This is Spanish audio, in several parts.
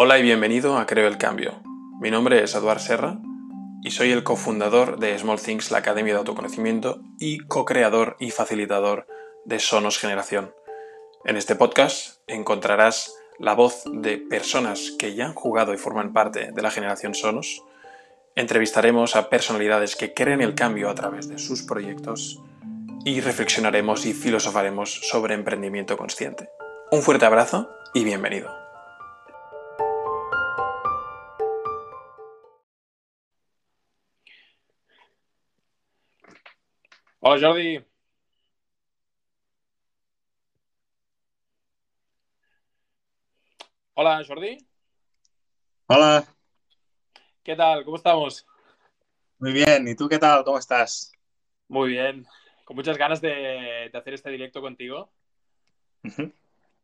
Hola y bienvenido a Creo el Cambio. Mi nombre es Eduard Serra y soy el cofundador de Small Things, la Academia de Autoconocimiento, y co-creador y facilitador de Sonos Generación. En este podcast encontrarás la voz de personas que ya han jugado y forman parte de la generación Sonos. Entrevistaremos a personalidades que creen el cambio a través de sus proyectos y reflexionaremos y filosofaremos sobre emprendimiento consciente. Un fuerte abrazo y bienvenido. Hola Jordi. Hola Jordi. Hola. ¿Qué tal? ¿Cómo estamos? Muy bien. ¿Y tú qué tal? ¿Cómo estás? Muy bien. Con muchas ganas de, hacer este directo contigo.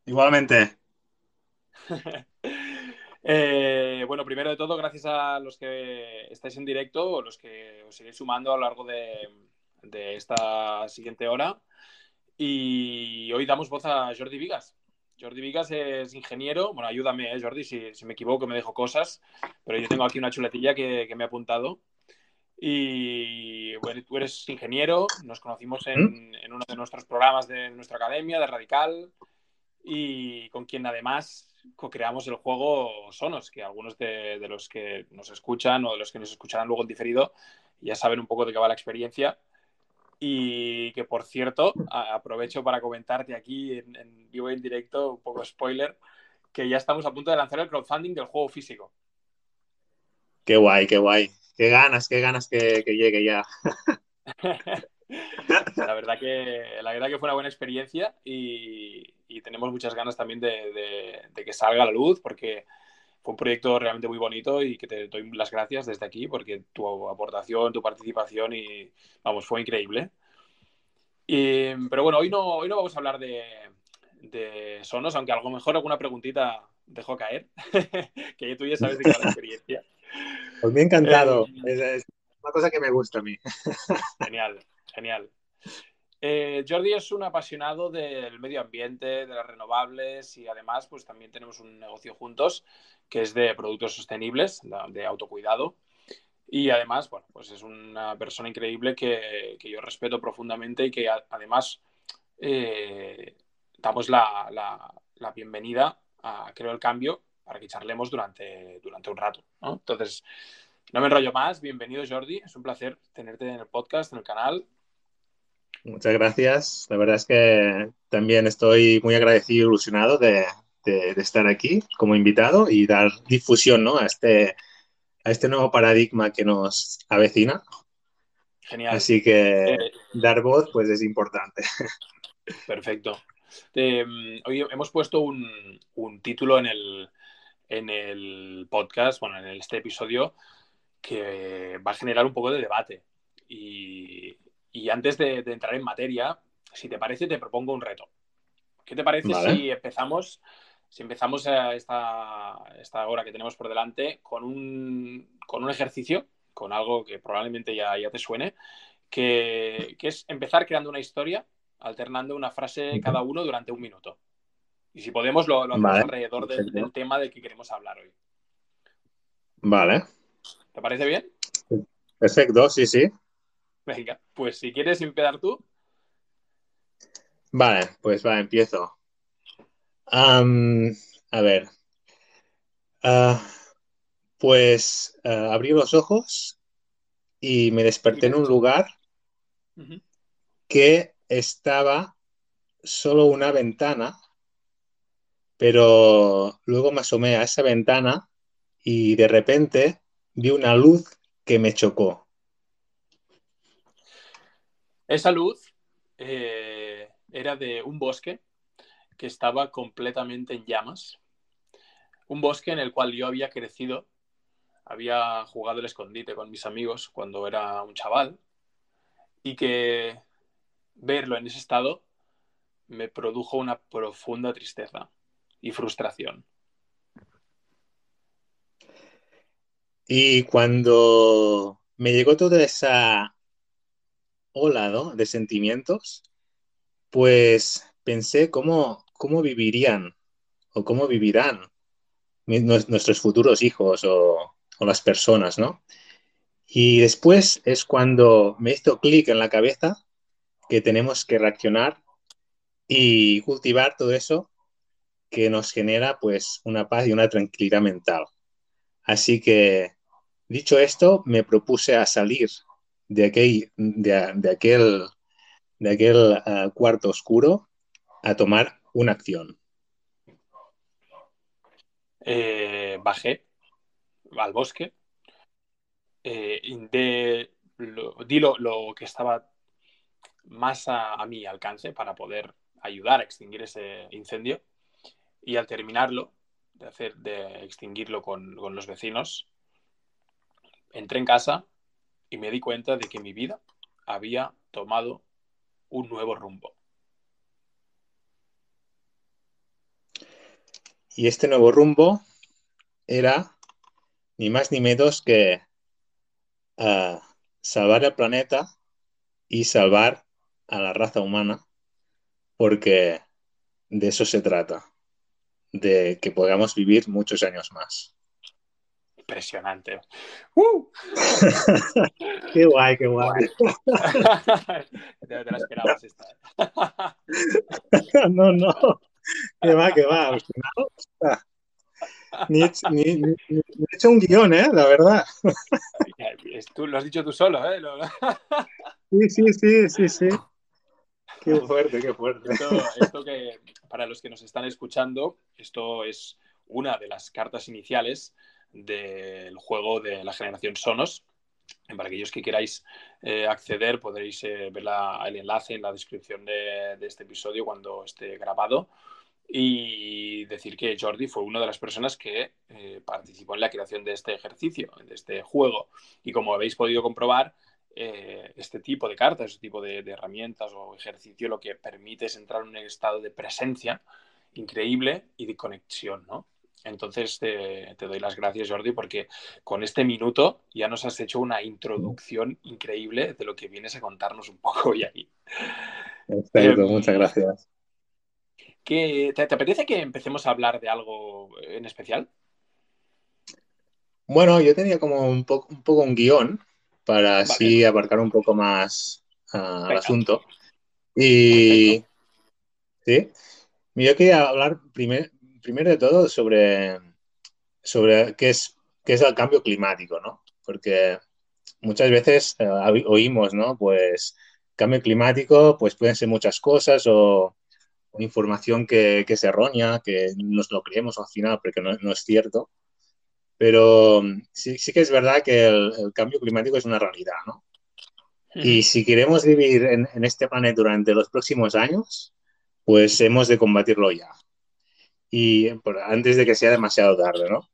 Igualmente. Eh, bueno, primero de todo, gracias a los que estáis en directo o los que os iréis sumando a lo largo de, de esta siguiente hora. Y hoy damos voz a Jordi Vigas. Jordi Vigas es ingeniero. Bueno, ayúdame, ¿eh, Jordi, si, me equivoco, me dejo cosas. Pero yo tengo aquí una chuletilla que, me ha apuntado. Y bueno, tú eres ingeniero. Nos conocimos en, ¿Mm? en, uno de nuestros programas de nuestra academia, de Radical. Y con quien además co-creamos el juego Sonos, que algunos de, de, los que nos escuchan o de los que nos escucharán luego en diferido ya saben un poco de qué va la experiencia. Y que, por cierto, aprovecho para comentarte aquí en, vivo y en directo, un poco spoiler, que ya estamos a punto de lanzar el crowdfunding del juego físico. Qué guay, qué guay. Qué ganas, qué ganas que, llegue ya. la, verdad que, la verdad que fue una buena experiencia y, tenemos muchas ganas también de, de, que salga a la luz porque fue un proyecto realmente muy bonito y que te doy las gracias desde aquí porque tu aportación, tu participación y, vamos, fue increíble. pero bueno, hoy no, hoy no vamos a hablar de, Sonos, aunque a lo mejor alguna preguntita dejó caer, que tú ya sabes de la experiencia. Pues me ha encantado, eh, es, una cosa que me gusta a mí. genial, genial. Eh, Jordi es un apasionado del medio ambiente, de las renovables y además pues también tenemos un negocio juntos que es de productos sostenibles, de autocuidado. Y además, bueno, pues es una persona increíble que, yo respeto profundamente y que además eh, damos la, bienvenida a Creo el Cambio para que charlemos durante, durante un rato. Entonces, no me enrollo más. Bienvenido, Jordi. Es un placer tenerte en el podcast, en el canal. Muchas gracias. La verdad es que también estoy muy agradecido y ilusionado de, estar aquí como invitado y dar difusión a, este, a este nuevo paradigma que nos avecina. Genial. Así que eh, dar voz pues es importante. Perfecto. hoy hemos puesto un, título en el, en el podcast, bueno, en este episodio, que va a generar un poco de debate. Y, y antes de, entrar en materia, si te parece, te propongo un reto. ¿Qué te parece si empezamos, si empezamos esta, esta hora que tenemos por delante con un, con un ejercicio, con algo que probablemente ya, ya te suene, que, es empezar creando una historia, alternando una frase cada uno durante un minuto. Y si podemos, lo, hacemos alrededor del tema del que queremos hablar hoy. Vale. ¿Te parece bien? Perfecto, sí, sí. Venga, pues si quieres empezar tú. Vale, pues va, empiezo. a ver. Ah, pues ah, abrí los ojos y me desperté en un lugar que estaba solo una ventana, pero luego me asomé a esa ventana y de repente vi una luz que me chocó. Esa luz eh, era de un bosque que estaba completamente en llamas. Un bosque en el cual yo había crecido, había jugado el escondite con mis amigos cuando era un chaval y que verlo en ese estado me produjo una profunda tristeza y frustración. Y cuando me llegó toda esa ola de sentimientos, pues pensé cómo, cómo vivirían o cómo vivirán nuestros futuros hijos o, o las personas, ¿no? Y después es cuando me hizo clic en la cabeza que tenemos que reaccionar y cultivar todo eso que nos genera pues una paz y una tranquilidad mental. Así que, dicho esto, me propuse a salir de aquel, de, aquel, de aquel uh, cuarto oscuro a tomar una acción. Eh, bajé al bosque, eh, de, lo, di lo, lo, que estaba más a, a, mi alcance para poder ayudar a extinguir ese incendio y al terminarlo, de, hacer, de extinguirlo con, con los vecinos, entré en casa y me di cuenta de que mi vida había tomado un nuevo rumbo. Y este nuevo rumbo era ni más ni menos que uh, salvar el planeta y salvar a la raza humana, porque de eso se trata, de que podamos vivir muchos años más. Impresionante. ¡Uh! qué guay, qué guay. te, te la esperabas esta. no, no. Que va, que va. Ni, ni, ni, ni, he hecho un guion, ¿eh? La verdad. Tú lo has dicho tú solo, ¿eh? sí, sí, sí, sí, sí. Qué fuerte, qué fuerte. Esto, esto que, para los que nos están escuchando, esto es una de las cartas iniciales del juego de la generación Sonos. Para aquellos que queráis eh, acceder, podréis eh, ver el enlace en la descripción de, de, este episodio cuando esté grabado. Y decir que Jordi fue una de las personas que eh, participó en la creación de este ejercicio, de este juego. Y como habéis podido comprobar, eh, este tipo de cartas, este tipo de, de, herramientas o ejercicio lo que permite es entrar en un estado de presencia increíble y de conexión, ¿no? Entonces te, te, doy las gracias, Jordi, porque con este minuto ya nos has hecho una introducción increíble de lo que vienes a contarnos un poco hoy aquí. Perfecto, eh, muchas gracias. ¿qué, te, te, apetece que empecemos a hablar de algo en especial? Bueno, yo tenía como un poco un, poco un guion para vale. así abarcar un poco más uh, el asunto. Y Perfecto. sí, yo quería hablar primer, primero de todo sobre, sobre qué, es, qué es el cambio climático, ¿no? Porque muchas veces eh, oímos, ¿no? Pues cambio climático, pues pueden ser muchas cosas o, o información que, que, es errónea, que nos lo creemos al final porque no, no es cierto. Pero sí, sí, que es verdad que el, el, cambio climático es una realidad, ¿no? Y si queremos vivir en, en este planeta durante los próximos años, pues hemos de combatirlo ya y antes de que sea demasiado tarde, ¿no?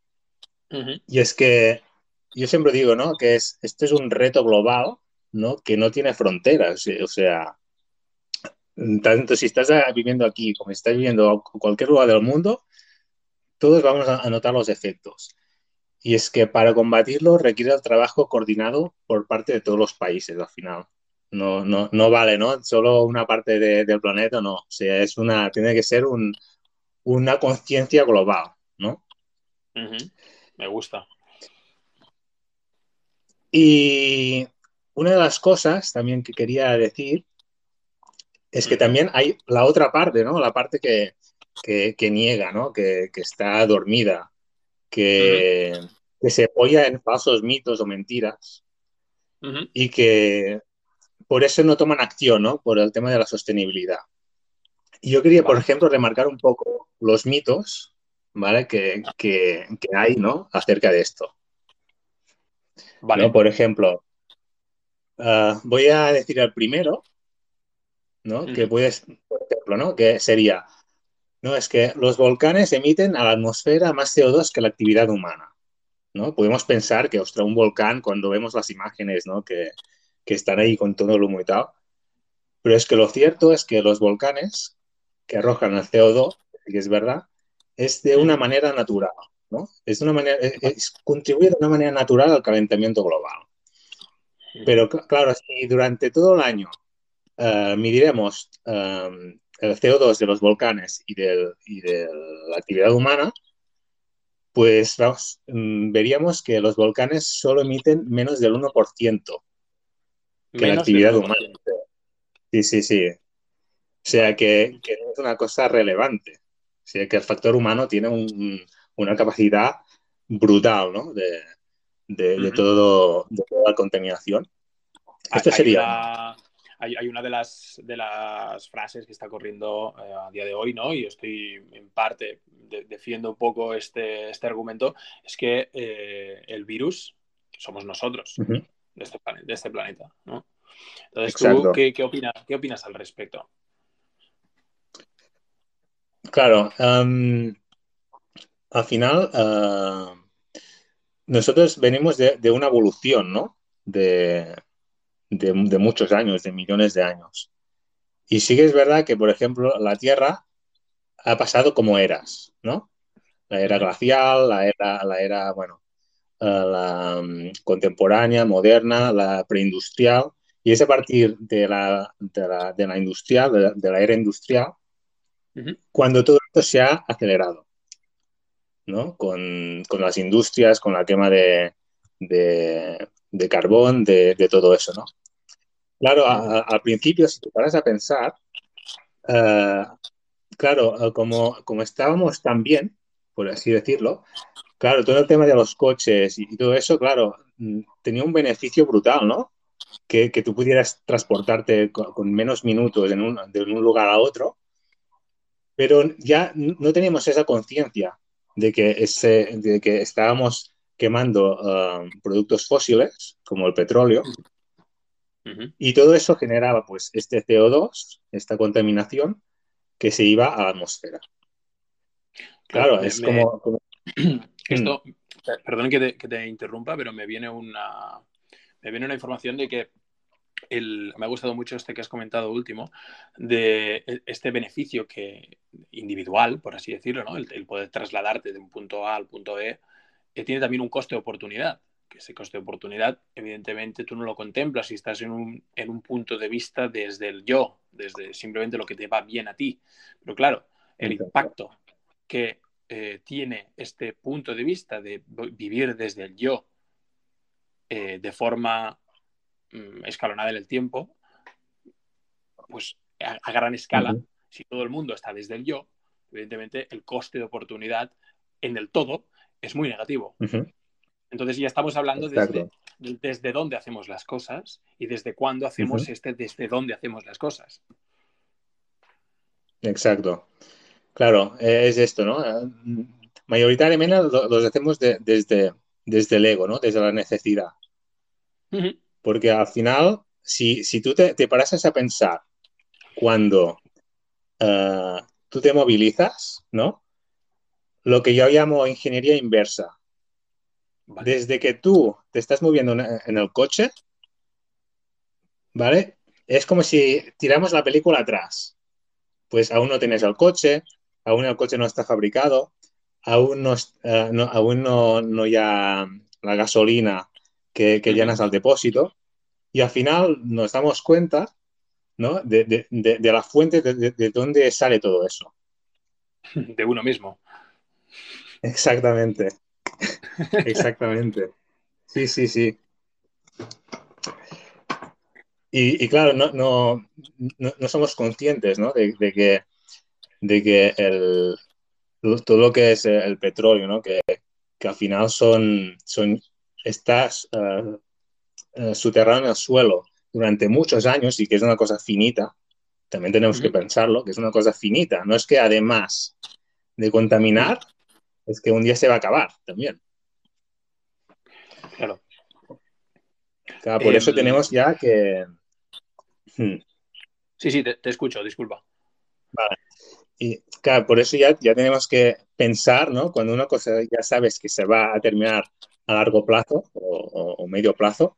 Uh -huh. Y es que yo siempre digo, ¿no? Que es, este es un reto global, ¿no? Que no tiene fronteras, o sea, tanto si estás viviendo aquí como si estás viviendo en cualquier lugar del mundo, todos vamos a notar los efectos. Y es que para combatirlo requiere el trabajo coordinado por parte de todos los países al final. No, no, no vale, ¿no? Solo una parte de, del planeta, no. O sea, es una, tiene que ser un, una conciencia global, ¿no? Uh -huh. Me gusta. Y una de las cosas también que quería decir es que también hay la otra parte, ¿no? La parte que, que, que niega, ¿no? Que, que, está dormida, que, uh -huh. que, se apoya en falsos mitos o mentiras y que por eso no toman acción, ¿no? Por el tema de la sostenibilidad. Y yo quería, por ejemplo, remarcar un poco los mitos, ¿vale? Que, que, que hay, ¿no? Acerca de esto. Vale. ¿No? Por ejemplo, uh, voy a decir el primero, ¿no? Mm. Que puedes, por ejemplo, ¿no? Que sería, no, es que los volcanes emiten a la atmósfera más CO2 que la actividad humana, ¿no? Podemos pensar que, ostras, un volcán, cuando vemos las imágenes, ¿no? Que, que están ahí con todo el humo y tal, pero es que lo cierto es que los volcanes que arrojan el CO2, que es verdad, es de una manera natural, ¿no? Es una manera, es, contribuye de una manera natural al calentamiento global. Pero claro, si durante todo el año uh, mediremos um, el CO2 de los volcanes y, del, y, de la actividad humana, pues vamos, mm, veríamos que los volcanes solo emiten menos del 1% que la actividad humana. Sí, sí, sí. O sea que, que, no es una cosa relevante. O sea que el factor humano tiene un, una capacidad brutal, ¿no? De, de, de, todo, de toda la contaminación. Esto sería hay, una de las, de las frases que está corriendo eh, a día de hoy, ¿no? Y yo estoy en parte defiendo un poco este, este argumento, es que eh, el virus somos nosotros de, este planeta, de, este planeta, ¿no? Entonces, ¿tú qué, qué, opinas, qué opinas al respecto? Claro, um, al final uh, nosotros venimos de, de, una evolución, ¿no? De, de, muchos años, de millones de años. Y sí que es verdad que, por ejemplo, la Tierra ha pasado como eras, ¿no? La era glacial, la era, la era bueno, eh, la mm, contemporánea, moderna, la preindustrial. Y es a partir de la, de la, de la industrial, de la, era industrial, cuando todo esto se ha acelerado, ¿no? Con, con las industrias, con la quema de, de, de carbón, de, de, todo eso, ¿no? Claro, al principio, si te paras a pensar, uh, claro, eh, como, como estábamos tan bien, por así decirlo, claro, todo el tema de los coches y, todo eso, claro, mm, tenía un beneficio brutal, ¿no? Que, que tú pudieras transportarte con, con menos minutos en un, de un lugar a otro, pero ya no teníamos esa conciencia de que, ese, de que estábamos quemando uh, productos fósiles, como el petróleo, y todo eso generaba pues este CO2, esta contaminación que se iba a la atmósfera. Claro, es como, Esto, perdón que te, interrumpa, pero me viene una, me viene una información de que el, me ha gustado mucho este que has comentado último, de e, este beneficio que individual, por así decirlo, ¿no? el, poder trasladarte de un punto A al punto E, que tiene también un coste de oportunidad que ese coste de oportunidad, evidentemente tú no lo contemplas si estás en un, en un punto de vista desde el yo, desde simplemente lo que te va bien a ti. Pero claro, el impacto que eh, tiene este punto de vista de vivir desde el yo eh, de forma escalonada en el tiempo, pues a, gran escala, si todo el mundo está desde el yo, evidentemente el coste de oportunidad en el todo es muy negativo. Entonces ya estamos hablando desde, desde dónde hacemos las cosas y desde cuándo hacemos este desde dónde hacemos las cosas. Exacto. Claro, es esto, ¿no? Mayoritariamente los hacemos desde, desde el ego, ¿no? Desde la necesidad. Porque al final, si, si tú te, te parasas a pensar cuando uh, tú te movilizas, ¿no? Lo que yo llamo ingeniería inversa. Desde que tú te estás moviendo en el coche, ¿vale? Es como si tiramos la película atrás. Pues aún no tienes el coche, aún el coche no está fabricado, aún no, uh, no aún no, no ya la gasolina que, que llenas al depósito. Y al final nos damos cuenta ¿no? de, de, de, de la fuente de, de dónde sale todo eso. De uno mismo. Exactamente. Exactamente. Sí, sí, sí. Y, y claro, no, no, no, somos conscientes ¿no? de, de, que, de que el, todo lo que es el petróleo, ¿no? que, que al final son, son estás uh, uh, subterráneo en el suelo durante muchos años y que es una cosa finita, también tenemos -huh. que pensarlo, que es una cosa finita. No es que además de contaminar, es que un día se va a acabar también. Claro. claro por eh, eso tenemos ya que... Hmm. Sí, sí, te, te, escucho, disculpa. Vale. Y claro, por eso ya, ya tenemos que pensar, ¿no? Cuando una cosa ya sabes que se va a terminar a largo plazo o, medio plazo,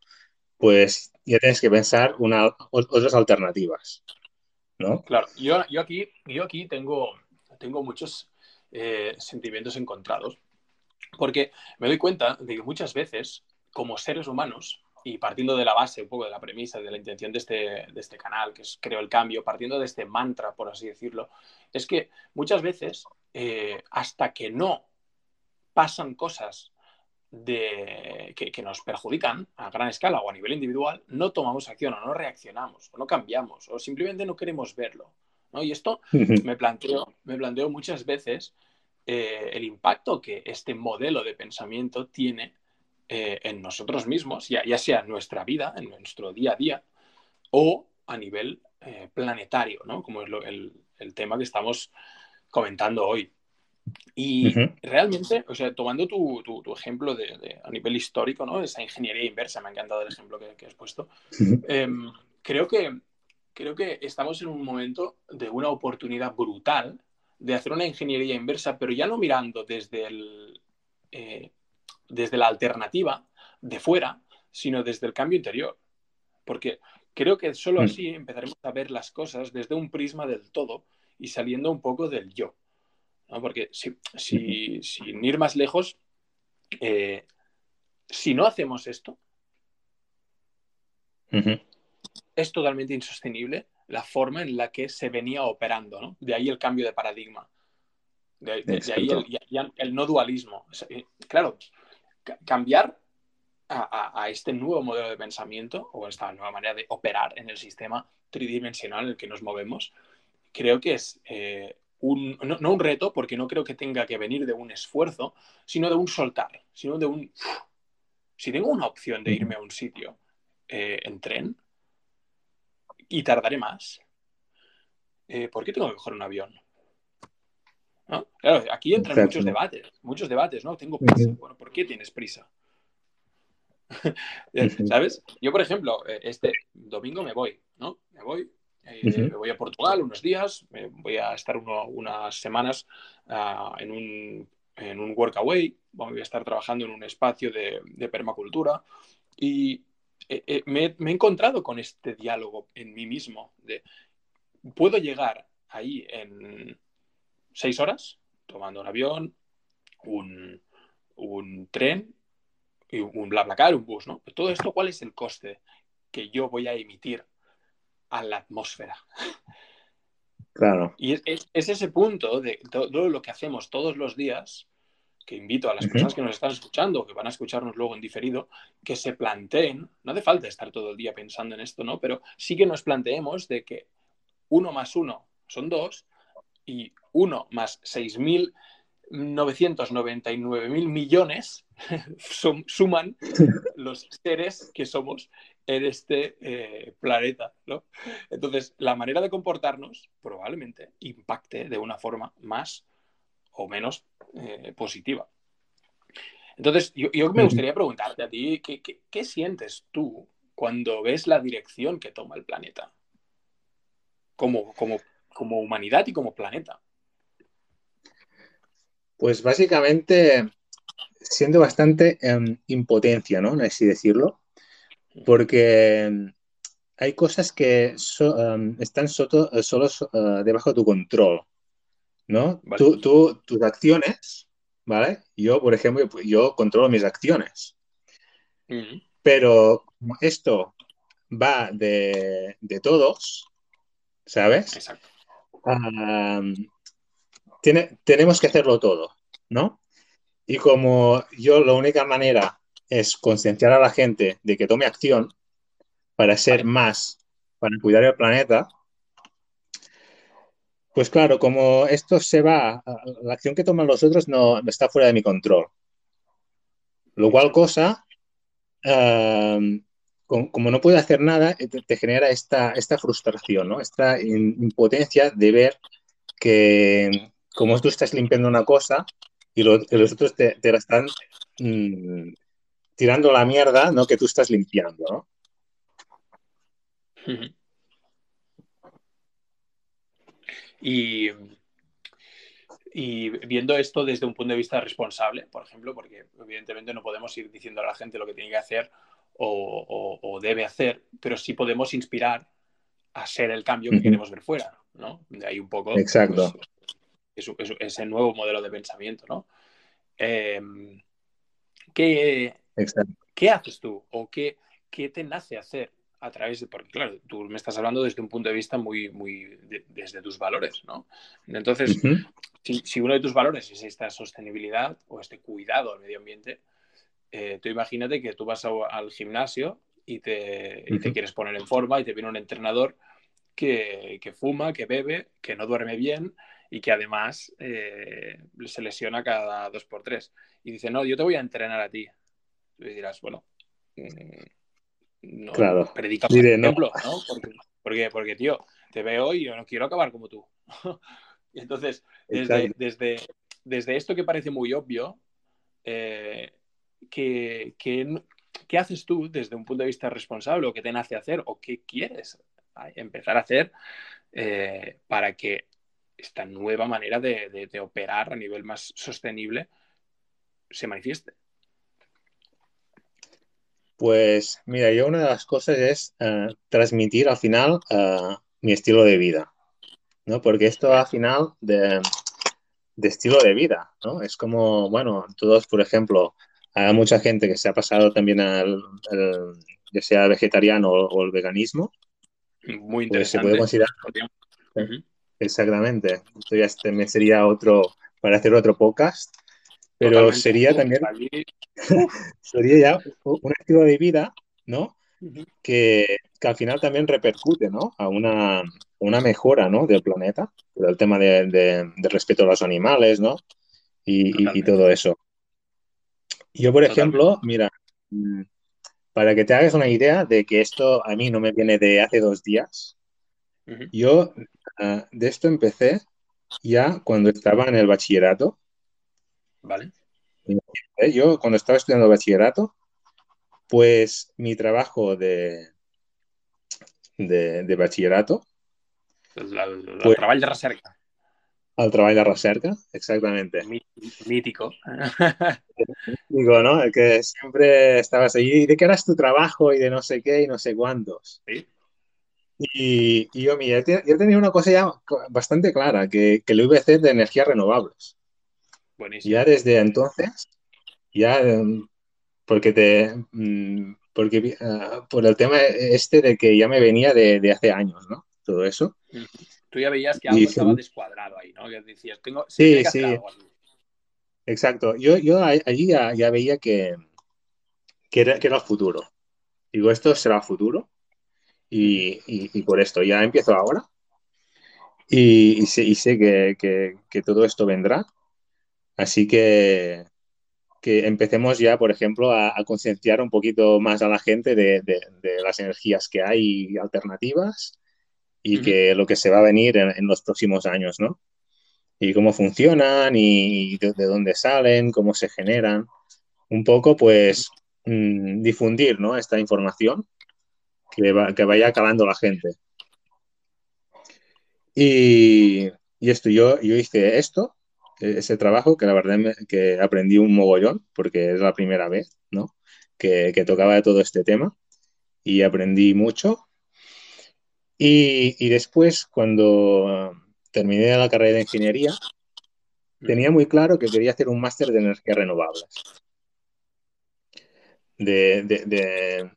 pues ya tienes que pensar una, otras alternativas, ¿no? Claro, yo, yo, aquí, yo aquí tengo, tengo muchos eh, sentimientos encontrados, porque me doy cuenta de que muchas veces, como seres humanos, y partiendo de la base, un poco de la premisa, de la intención de este, de este canal, que es Creo el Cambio, partiendo de este mantra, por así decirlo, es que muchas veces, eh, hasta que no pasan cosas de, que, nos perjudican a gran escala o a nivel individual, no tomamos acción o no reaccionamos o no cambiamos o simplemente no queremos verlo. ¿no? Y esto me planteo, me planteo muchas veces eh, el impacto que este modelo de pensamiento tiene eh, en nosotros mismos, ya, sea en nuestra vida, en nuestro día a día, o a nivel eh, planetario, ¿no? como es el, tema que estamos comentando hoy. Y realmente, o sea, tomando tu, ejemplo de, a nivel histórico, ¿no? Esa ingeniería inversa, me ha encantado el ejemplo que, has puesto. Em, creo, que, creo que estamos en un momento de una oportunidad brutal de hacer una ingeniería inversa, pero ya no mirando desde, el, eh, desde la alternativa de fuera, sino desde el cambio interior. Porque creo que solo mm. así empezaremos a ver las cosas desde un prisma del todo y saliendo un poco del yo. Porque si, sin ir más lejos, eh, si no hacemos esto, es totalmente insostenible la forma en la que se venía operando, ¿no? De ahí el cambio de paradigma. De, ahí el, no dualismo. Eh, claro, cambiar a, este nuevo modelo de pensamiento o esta nueva manera de operar en el sistema tridimensional en el que nos movemos, creo que es eh, un, no, un reto, porque no creo que tenga que venir de un esfuerzo, sino de un soltar, sino de un... Si tengo una opción de irme a un sitio eh, en tren, y tardaré más. Eh, ¿Por qué tengo que coger un avión? Claro, aquí entran muchos debates, muchos debates, ¿no? Tengo prisa. Bueno, ¿por qué tienes prisa? ¿Sabes? Yo, por ejemplo, eh, este domingo me voy, ¿no? Me voy, eh, me voy a Portugal unos días, voy a estar unas semanas ah, en, un, en un workaway, voy a estar trabajando en un espacio de, permacultura. Y eh, eh, me, he encontrado con este diálogo en mí mismo de, ¿puedo llegar ahí en seis horas tomando un avión, un, tren y un un bus, ¿no? Todo esto, ¿cuál es el coste que yo voy a emitir a la atmósfera? Claro. Y es, ese punto de todo lo que hacemos todos los días que invito a las personas que nos están escuchando, que van a escucharnos luego en diferido, que se planteen, no hace falta estar todo el día pensando en esto, ¿no? Pero sí que nos planteemos de que uno más uno son dos y uno más 6.999.000 millones suman los seres que somos en este eh, planeta, ¿no? Entonces, la manera de comportarnos probablemente impacte de una forma más o menos eh, positiva. Entonces, yo, me gustaría preguntarte a ti, ¿qué, sientes tú cuando ves la dirección que toma el planeta? Como, como, como humanidad y como planeta. Pues básicamente siendo bastante en impotencia, ¿no? Así decirlo. Porque hay cosas que em, están solo eh, debajo de tu control. ¿no? Tú, tus acciones, ¿vale? Yo, por ejemplo, yo controlo mis acciones. Pero esto va de, todos, ¿sabes? Exacto. Tiene, tenemos que hacerlo todo, ¿no? Y como yo la única manera es concienciar a la gente de que tome acción para ser más, para cuidar el planeta, pues claro, como esto se va, la acción que toman los otros no, está fuera de mi control. Lo cual cosa, como no puedo hacer nada, eh, te, genera esta, esta frustración, ¿no? esta impotencia de ver que como tú estás limpiando una cosa y, los otros te, la están mm, tirando la mierda ¿no? que tú estás limpiando. ¿no? Y, y viendo esto desde un punto de vista responsable, por ejemplo, porque evidentemente no podemos ir diciendo a la gente lo que tiene que hacer o, debe hacer, pero sí podemos inspirar a ser el cambio que queremos ver fuera, ¿no? De ahí un poco Exacto. Pues, ese nuevo modelo de pensamiento, ¿no? Em, ¿qué, ¿Qué haces tú o qué, qué te nace hacer a través de, porque claro, tú me estás hablando desde un punto de vista muy, muy, desde tus valores, ¿no? Entonces, si, uno de tus valores es esta sostenibilidad o este cuidado al medio ambiente, eh, tú imagínate que tú vas al gimnasio y te, quieres poner en forma y te viene un entrenador que, fuma, que bebe, que no duerme bien y que además eh, se lesiona cada dos por tres. Y dice, no, yo te voy a entrenar a ti. Y dirás, bueno, mm, no, claro. predica por ejemplo, ¿no? Porque, porque, tío, te veo y yo no quiero acabar como tú. y entonces, desde, desde, desde, esto que parece muy obvio, eh, ¿qué, haces tú desde un punto de vista responsable o qué te nace hacer o qué quieres empezar a hacer eh, para que esta nueva manera de, de operar a nivel más sostenible se manifieste? Pues mira, yo una de las cosas es eh, transmitir al final eh, mi estilo de vida, ¿no? Porque esto al final de, estilo de vida, ¿no? Es como, bueno, todos, por ejemplo, hay mucha gente que se ha pasado también al, ya sea vegetariano o, el veganismo. Muy interesante. Pues se puede considerar. Exactamente. Esto ya también sería otro, para hacer otro podcast. Pero sería también, sería ya un estilo de vida, ¿no? que, al final también repercute, ¿no? A una, una mejora, ¿no? Del planeta, el tema de, respeto a los animales, ¿no? Y, todo eso. Yo, por ejemplo, mira, mm, para que te hagas una idea de que esto a mí no me viene de hace dos días, yo ah, de esto empecé ya cuando estaba en el bachillerato Vale. Yo cuando estaba estudiando bachillerato, pues mi trabajo de, de, bachillerato... El, pues trabajo de recerca. Al trabajo de recerca, exactamente. Mítico. Digo, ¿no? Que siempre estabas allí, ¿de qué eras tu trabajo? Y de no sé qué y no sé cuántos. ¿Sí? Y, yo, mira, yo tenía una cosa ya bastante clara, que, que lo iba a hacer de energías renovables. Ya desde entonces, ya, em, porque te, mm, porque ah, por el tema este de que ya me venía de, hace años, ¿no? Todo eso. Tú ya veías que algo estaba descuadrado ahí, ¿no? Que decías, tengo, sí, sí. Exacto. Yo, yo allí ya, veía que, que, era, que era el futuro. Digo, esto será el futuro. Y, por esto ya empiezo ahora. Y, sé, que, todo esto vendrá. Así que, que empecemos ya, por ejemplo, a, concienciar un poquito más a la gente de, las energías que hay alternativas y que lo que se va a venir en, los próximos años, ¿no? Y cómo funcionan y, de, dónde salen, cómo se generan. Un poco, pues, mm, difundir, ¿no? Esta información que, que vaya calando la gente. Y, y esto, yo, hice esto ese trabajo, que la verdad que aprendí un mogollón, porque es la primera vez, ¿no? Que, tocaba todo este tema y aprendí mucho. Y, después, cuando terminé la carrera de ingeniería, tenía muy claro que quería hacer un máster de energías renovables. De,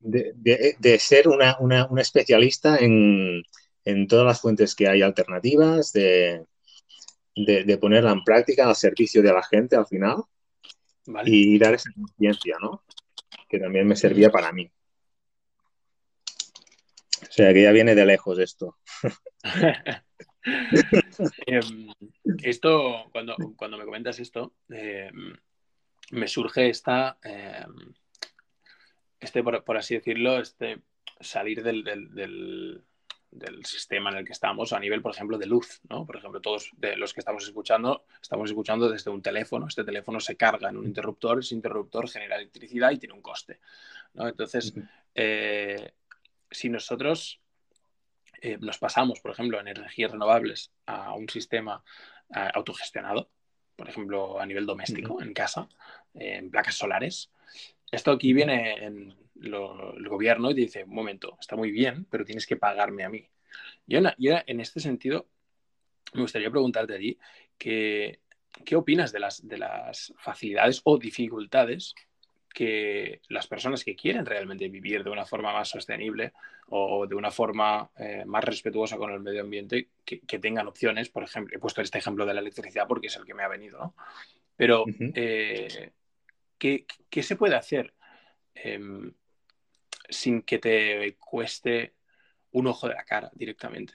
de, ser una, especialista en, en, todas las fuentes que hay alternativas, de, de, ponerla en práctica al servicio de la gente al final y dar esa conciencia, ¿no? Que también me servía para mí. O sea, que ya viene de lejos esto. Em, esto, cuando, cuando, me comentas esto, em, me surge esta, em, este, por, así decirlo, este salir del, del sistema en el que estamos a nivel, por ejemplo, de luz, ¿no? Por ejemplo, todos de los que estamos escuchando, estamos escuchando desde un teléfono. Este teléfono se carga en un interruptor, ese interruptor genera electricidad y tiene un coste, ¿no? Entonces, eh, si nosotros eh, nos pasamos, por ejemplo, en energías renovables a un sistema eh, autogestionado, por ejemplo, a nivel doméstico, en casa, en placas solares, esto aquí viene en el gobierno y dice, un momento, está muy bien, pero tienes que pagarme a mí. Yo, en este sentido me gustaría preguntarte a ¿qué, qué opinas de las, de las facilidades o dificultades que las personas que quieren realmente vivir de una forma más sostenible o de una forma eh, más respetuosa con el medio ambiente, que, tengan opciones. Por ejemplo, he puesto este ejemplo de la electricidad porque es el que me ha venido, ¿no? Pero, eh, ¿qué, se puede hacer em, sin que te cueste un ojo de la cara directamente?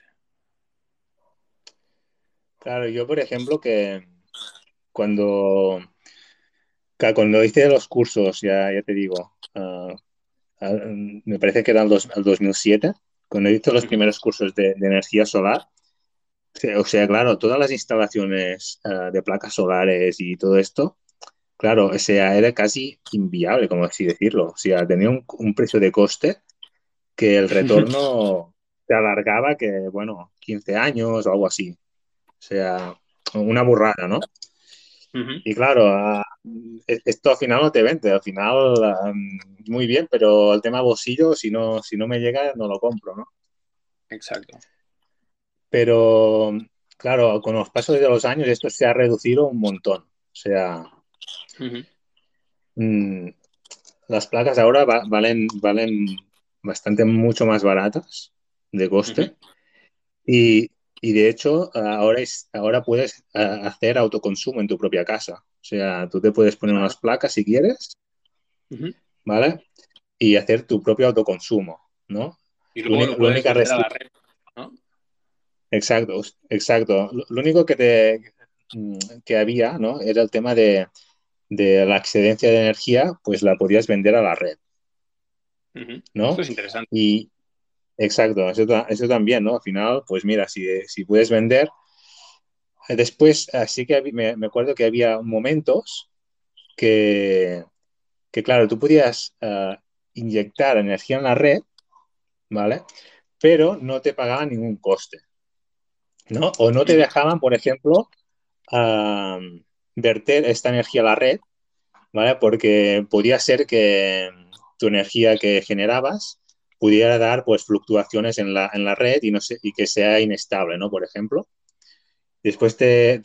Claro, yo por ejemplo que cuando cuando hice los cursos, ya, ya te digo, ah, ah, me parece que era el, 2007, cuando hice los primeros cursos de, energía solar, o sea, claro, todas las instalaciones ah, de placas solares y todo esto, claro, o sea, era casi inviable, como así decirlo. O sea, tenía un, precio de coste que el retorno se alargaba que, bueno, 15 años o algo así. O sea, una burrada, ¿no? Y claro, e-, esto al final no te vende, al final muy bien, pero el tema bolsillo, si no, si no me llega, no lo compro, ¿no? Exacto. Pero claro, con los pasos de los años esto se ha reducido un montón. O sea, mm, las placas ahora valen, valen bastante mucho más baratas de coste. Y, y de hecho, ahora, es, ahora puedes hacer autoconsumo en tu propia casa. O sea, tú te puedes poner unas placas si quieres, ¿vale? Y hacer tu propio autoconsumo, ¿no? Y luego lo, única la red, ¿no? Exacto, exacto. Lo, único que, te, mm, que había, ¿no? Era el tema de, la excedencia de energía, pues la podías vender a la red. ¿no? Esto es interesante. Y, Exacto, eso, también, ¿no? Al final, pues mira, si, puedes vender. Después, así que me, acuerdo que había momentos que, que claro, tú podías eh, inyectar energía en la red, ¿vale? Pero no te pagaban ningún coste, ¿no? O no te dejaban, por ejemplo, verter esta energía a la red, ¿vale? Porque podía ser que tu energía que generabas pudiera dar pues fluctuaciones en la, en la red y, no sé, y que sea inestable, ¿no? Por ejemplo. Después, te,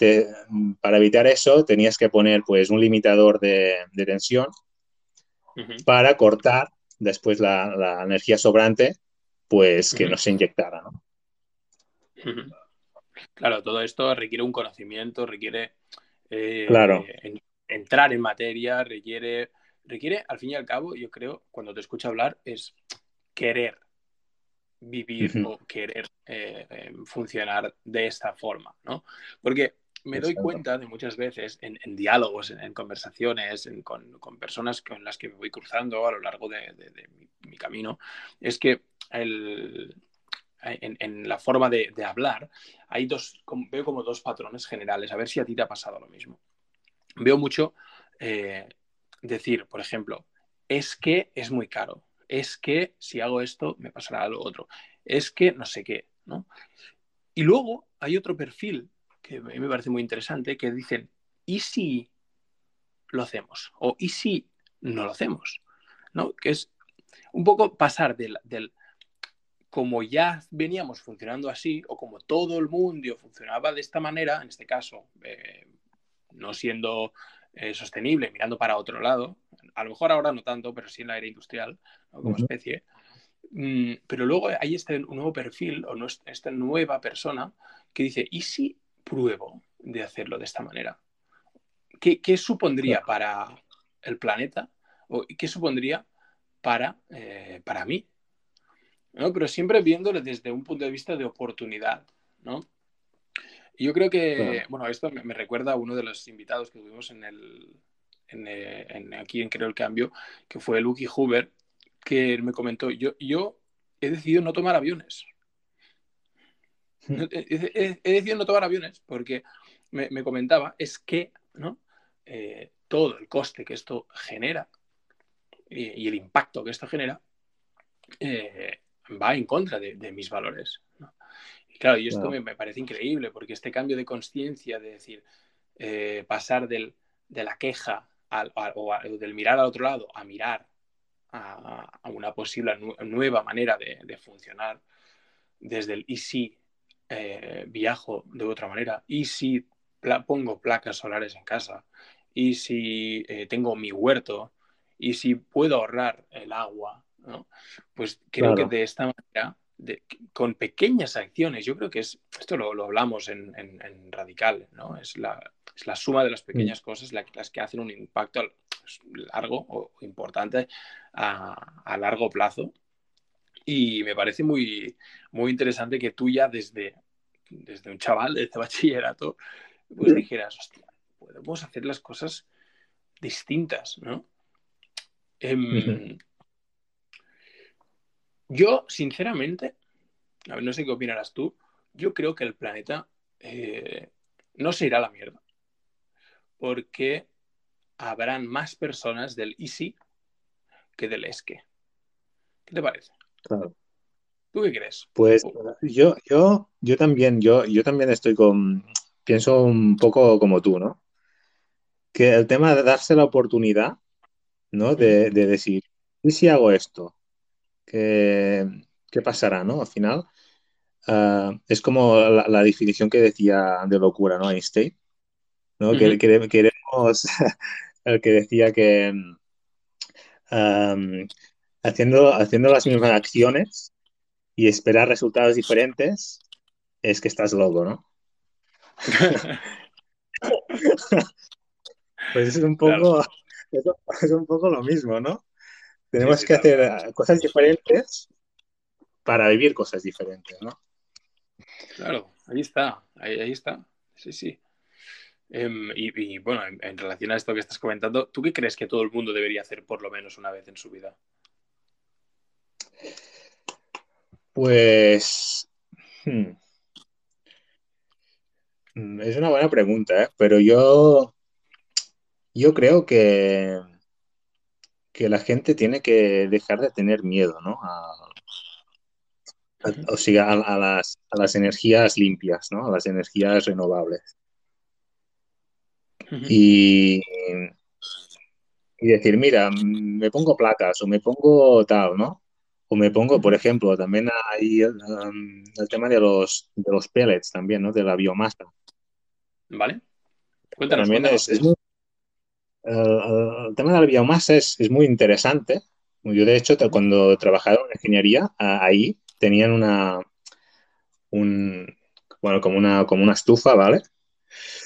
para evitar eso, tenías que poner pues un limitador de, tensión para cortar después la, energía sobrante, pues que no se inyectara, ¿no? Claro, todo esto requiere un conocimiento, requiere eh, claro. entrar en materia, requiere, requiere, al fin y al cabo, yo creo, cuando te escucho hablar, es querer vivir o querer eh, em, funcionar de esta forma, ¿no? Porque me doy cuenta de muchas veces en, diálogos, en, conversaciones, con, personas con las que me voy cruzando a lo largo de, mi, camino, es que en, la forma de, hablar hay dos, veo como dos patrones generales, a ver si a ti te ha pasado lo mismo. Veo mucho eh, decir, por ejemplo, es que es muy caro, es que si hago esto me pasará lo otro, es que no sé qué, ¿no? Y luego hay otro perfil que a mí me parece muy interesante que dicen, ¿y si lo hacemos? O ¿y si no lo hacemos? ¿No? Que es un poco pasar del como ya veníamos funcionando así, o como todo el mundo funcionaba de esta manera, en este caso, eh, no siendo eh, sostenible, mirando para otro lado, a lo mejor ahora no tanto, pero sí en la era industrial, como especie. Mm, pero luego hay este nuevo perfil o esta nueva persona que dice, ¿y si pruebo de hacerlo de esta manera? ¿Qué, supondría para el planeta? ¿O qué supondría para, eh, para mí? ¿No? Pero siempre viéndolo desde un punto de vista de oportunidad, ¿no? Y yo creo que, bueno, esto me, recuerda a uno de los invitados que tuvimos en el, en, aquí en Creo el Cambio, que fue Lucky Huber, que me comentó, yo, yo he decidido no tomar aviones. Hmm. He, decidido no tomar aviones porque me, comentaba, es que ¿no? Eh, todo el coste que esto genera y, el impacto que esto genera eh, va en contra de, mis valores. Y claro, y esto me, parece increíble porque este cambio de conciencia de decir, eh, pasar del, de la queja o del mirar al otro lado a mirar a, una posible nueva manera de, funcionar desde el y si eh, viajo de otra manera, y si pongo placas solares en casa, y si eh, tengo mi huerto, y si puedo ahorrar el agua, pues creo que de esta manera, con pequeñas acciones, yo creo que es, esto lo, hablamos en, Radical, ¿no? Es la, es la, suma de las pequeñas mm. cosas las que hacen un impacto largo o importante a, largo plazo. Y me parece muy, muy interesante que tú ya desde, desde un chaval, desde bachillerato, pues dijeras, hostia, podemos hacer las cosas distintas, ¿no? Em, yo, sinceramente, no sé qué opinarás tú, yo creo que el planeta eh, no se irá a la mierda. Porque habrán más personas del easy que del esque. ¿Qué te parece? Claro. ¿Tú qué crees? Pues yo, yo, yo también, yo, yo también estoy con, pienso un poco como tú, ¿no? Que el tema de darse la oportunidad, ¿no? De, decir, ¿y si hago esto? ¿Qué, pasará, no? Al final, ah, es como la, definición que decía de locura, ¿no? Einstein, ¿no? que, queremos el que decía que haciendo, haciendo las mismas acciones y esperar resultados diferentes es que estás loco, ¿no? pues es un poco, es un poco lo mismo, ¿no? Tenemos que hacer cosas diferentes para vivir cosas diferentes, ¿no? Claro, ahí está, ahí, ahí está. Sí, sí. Em, y, bueno, en, relación a esto que estás comentando, ¿tú qué crees que todo el mundo debería hacer por lo menos una vez en su vida? Pues... Hmm, mm, es una buena pregunta, ¿eh? pero yo, yo creo que, que la gente tiene que dejar de tener miedo, ¿no? o sea, a, las, a las energías limpias, ¿no? A las energías renovables y, decir, mira, me pongo placas o me pongo tal, ¿no? O me pongo, por ejemplo, también hay um, el tema de los, de los pellets también, ¿no? De la biomasa. Vale. Cuéntanos. También Es, el, tema de la biomasa es, muy interesante. Yo, de hecho, cuando trabajaba en ingeniería, ahí tenían una, un, bueno, como una, como una estufa, ¿vale?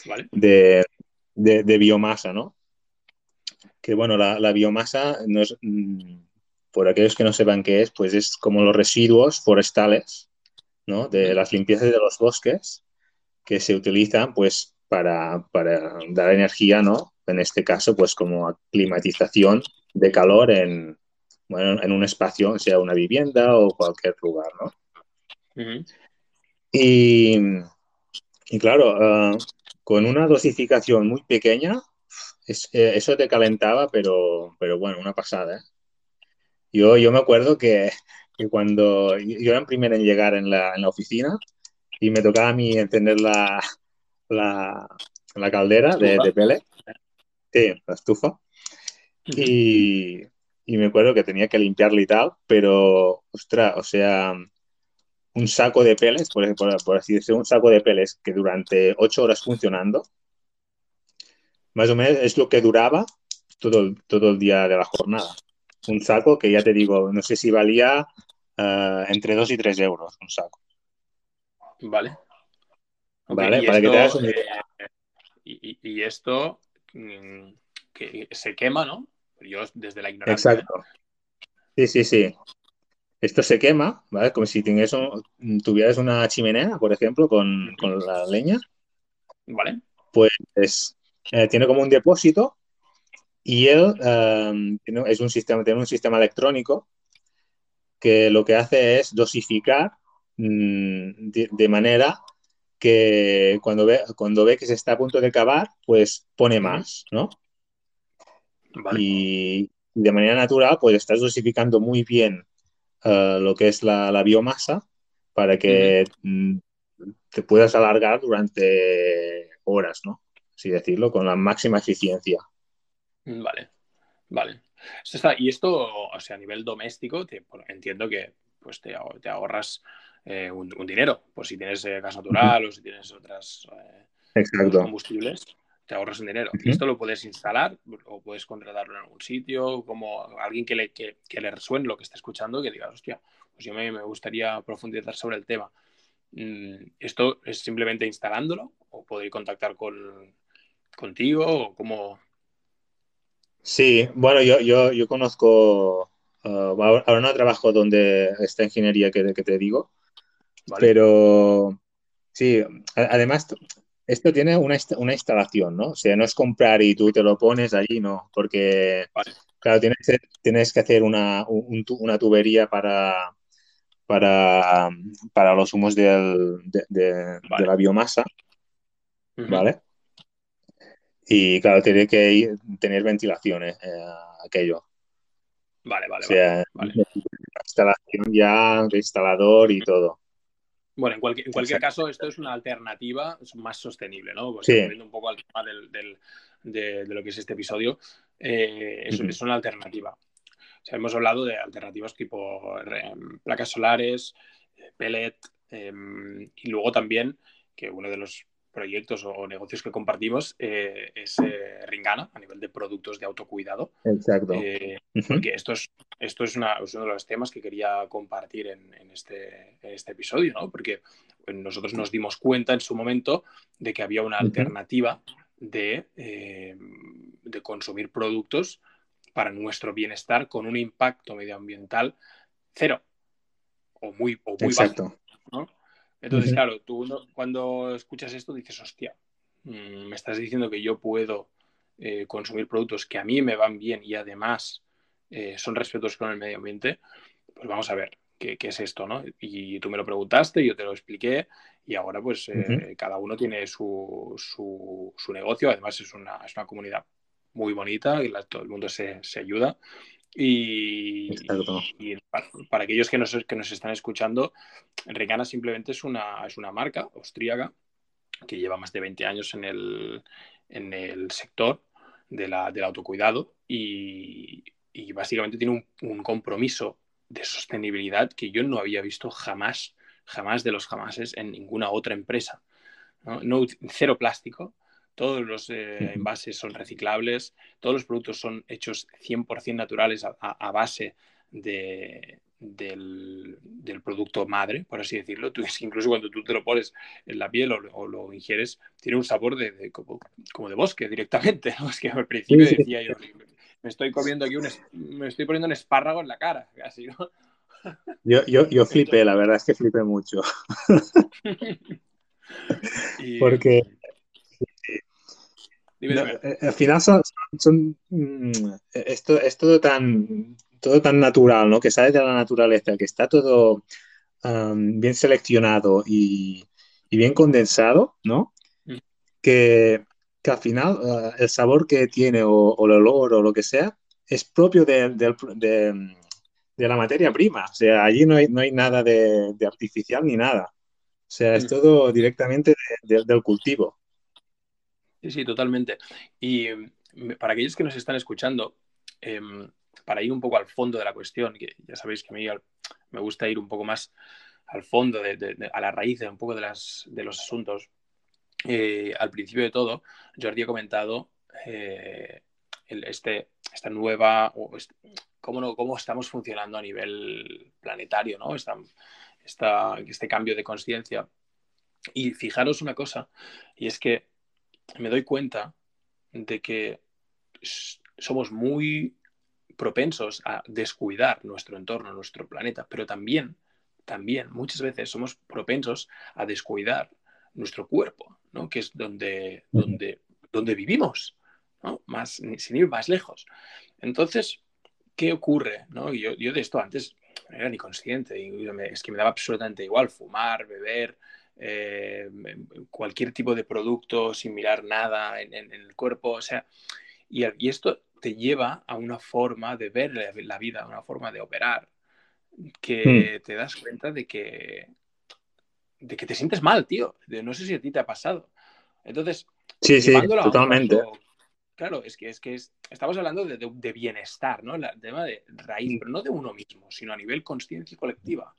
Vale. De, de, biomasa, ¿no? Que bueno, la, biomasa no es, mm, por aquellos que no sepan qué es, pues es como los residuos forestales, ¿no? De las limpiezas de los bosques que se utilizan pues para, dar energía, ¿no? En este caso, pues como climatización de calor en, bueno, en un espacio, sea una vivienda o cualquier lugar, ¿no? y, y, claro, ah, con una dosificación muy pequeña, eh, eso te calentaba, pero, pero bueno, una pasada. ¿eh? Yo, yo me acuerdo que, cuando yo era el primero en llegar en la, oficina y me tocaba a mí encender la, la, caldera de, de pele, sí, la estufa, y, y me acuerdo que tenía que limpiarla y tal, pero, ostras, o sea, un saco de peles, por, por, así decirlo, un saco de peles que durante ocho horas funcionando, más o menos es lo que duraba todo, todo el día de la jornada. Un saco que ya te digo, no sé si valía eh, entre dos y tres euros un saco. Vale. vale, para que te hagas eh, y, esto mm, que se quema, ¿no? Yo desde la ignorancia. Exacto. Sí, sí, sí esto se quema, ¿vale? Como si tuvieras una chimenea, por ejemplo, con, la leña. Vale. Pues eh, tiene como un depósito y él em, es un sistema, tiene un sistema electrónico que lo que hace es dosificar mm, de, manera que cuando ve, cuando ve que se está a punto de acabar, pues pone más, ¿no? Vale. Y de manera natural, pues estás dosificando muy bien eh, lo que es la, biomasa para que mm, te puedas alargar durante horas, ¿no? Así decirlo, con la máxima eficiencia. Vale, vale. está. Y esto, o sea, a nivel doméstico, entiendo que pues te, ahorras eh, un, dinero, por si tienes eh, gas natural o si tienes otras Exacto. combustibles. te ahorras un dinero. Y esto lo puedes instalar o puedes contratarlo en algún sitio, como alguien que le, que, le resuene lo que está escuchando, que diga, hostia, pues yo me, gustaría profundizar sobre el tema. Mm, ¿Esto es simplemente instalándolo o podéis contactar con, contigo o cómo? Sí, bueno, yo, yo, yo conozco, uh, ahora no trabajo donde esta ingeniería que, que te digo, pero sí, además esto tiene una, una, instalación, ¿no? O sea, no es comprar y tú te lo pones allí, no, porque, claro, tienes, tienes, que hacer una, una tubería para, para, para los humos del, de, la biomasa, ¿vale? Y claro, tiene que ir, tener ventilaciones, eh, aquello. Vale, vale, o sea, vale, instalación ya, instalador y todo. Bueno, en cualquier, en cualquier caso, esto es una alternativa más sostenible, ¿no? Pues sí. un poco al tema del, del, de, de, lo que es este episodio, eh, es, es, una alternativa. O sea, hemos hablado de alternativas tipo eh, placas solares, pellet, eh, y luego también que uno de los proyectos o, negocios que compartimos eh, es eh, Ringana a nivel de productos de autocuidado. Exacto. Eh, porque esto es, uno de los temas que quería compartir en, este, este, episodio, ¿no? Porque nosotros nos dimos cuenta en su momento de que había una alternativa de, de consumir productos para nuestro bienestar con un impacto medioambiental cero o muy, o muy bajo. ¿no? Entonces, claro, tú cuando escuchas esto dices, hostia, mm, me estás diciendo que yo puedo eh, consumir productos que a mí me van bien y además eh, son respetuosos con el medio ambiente, pues vamos a ver qué, es esto, ¿no? Y tú me lo preguntaste, yo te lo expliqué y ahora pues eh, cada uno tiene su, su, negocio, además es una, es una comunidad muy bonita y todo el mundo se, se ayuda. Y, para, aquellos que nos, que nos están escuchando, Regana simplemente es una, es una marca austríaca que lleva más de 20 años en el, en el sector de la, del autocuidado y, y básicamente tiene un, un, compromiso de sostenibilidad que yo no había visto jamás, jamás de los jamases en ninguna otra empresa. ¿no? no cero plástico, todos los eh, envases son reciclables, todos los productos son hechos 100% naturales a, base de, del, producto madre, por así decirlo. Tú, incluso cuando tú te lo pones en la piel o, lo ingieres, tiene un sabor de, como, de bosque directamente. Es que al principio decía yo, me estoy comiendo aquí un, me estoy poniendo un espárrago en la cara, casi, ¿no? Yo, yo, yo flipé, la verdad es que flipé mucho. Porque eh, al final son, mm, esto es todo tan, todo tan natural, ¿no? Que sale de la naturaleza, que está todo bien seleccionado y, bien condensado, ¿no? Mm. Que, al final eh, el sabor que tiene o, el olor o lo que sea es propio de, la materia prima. O sea, allí no hay, no hay nada de, artificial ni nada. O sea, es mm. todo directamente del cultivo. Sí, sí, totalmente. Y mm, para aquellos que nos están escuchando, em, para ir un poco al fondo de la cuestión, que ya sabéis que a mí me gusta ir un poco más al fondo, a la raíz de un poco de, las, de los asuntos. Eh, al principio de todo, Jordi ha comentado eh, este, esta nueva, cómo, cómo, estamos funcionando a nivel planetario, ¿no? Esta, este cambio de conciencia. Y fijaros una cosa, y es que me doy cuenta de que somos muy propensos a descuidar nuestro entorno, nuestro planeta, pero también, también muchas veces somos propensos a descuidar nuestro cuerpo, ¿no? que es donde, donde, donde vivimos, ¿no? más, sin ir más lejos. Entonces, ¿qué ocurre? ¿no? Yo, yo de esto antes no era ni consciente, es que me daba absolutamente igual fumar, beber, eh, cualquier tipo de producto sin mirar nada en, el cuerpo, o sea, y, esto te lleva a una forma de ver la, vida, a una forma de operar, que hmm. te das cuenta de que, de que te sientes mal, tío. no sé si a ti te ha pasado. Entonces, sí, sí, totalmente. claro, es que, es que estamos hablando de, bienestar, ¿no? El tema de raíz, pero no de uno mismo, sino a nivel conciencia colectiva.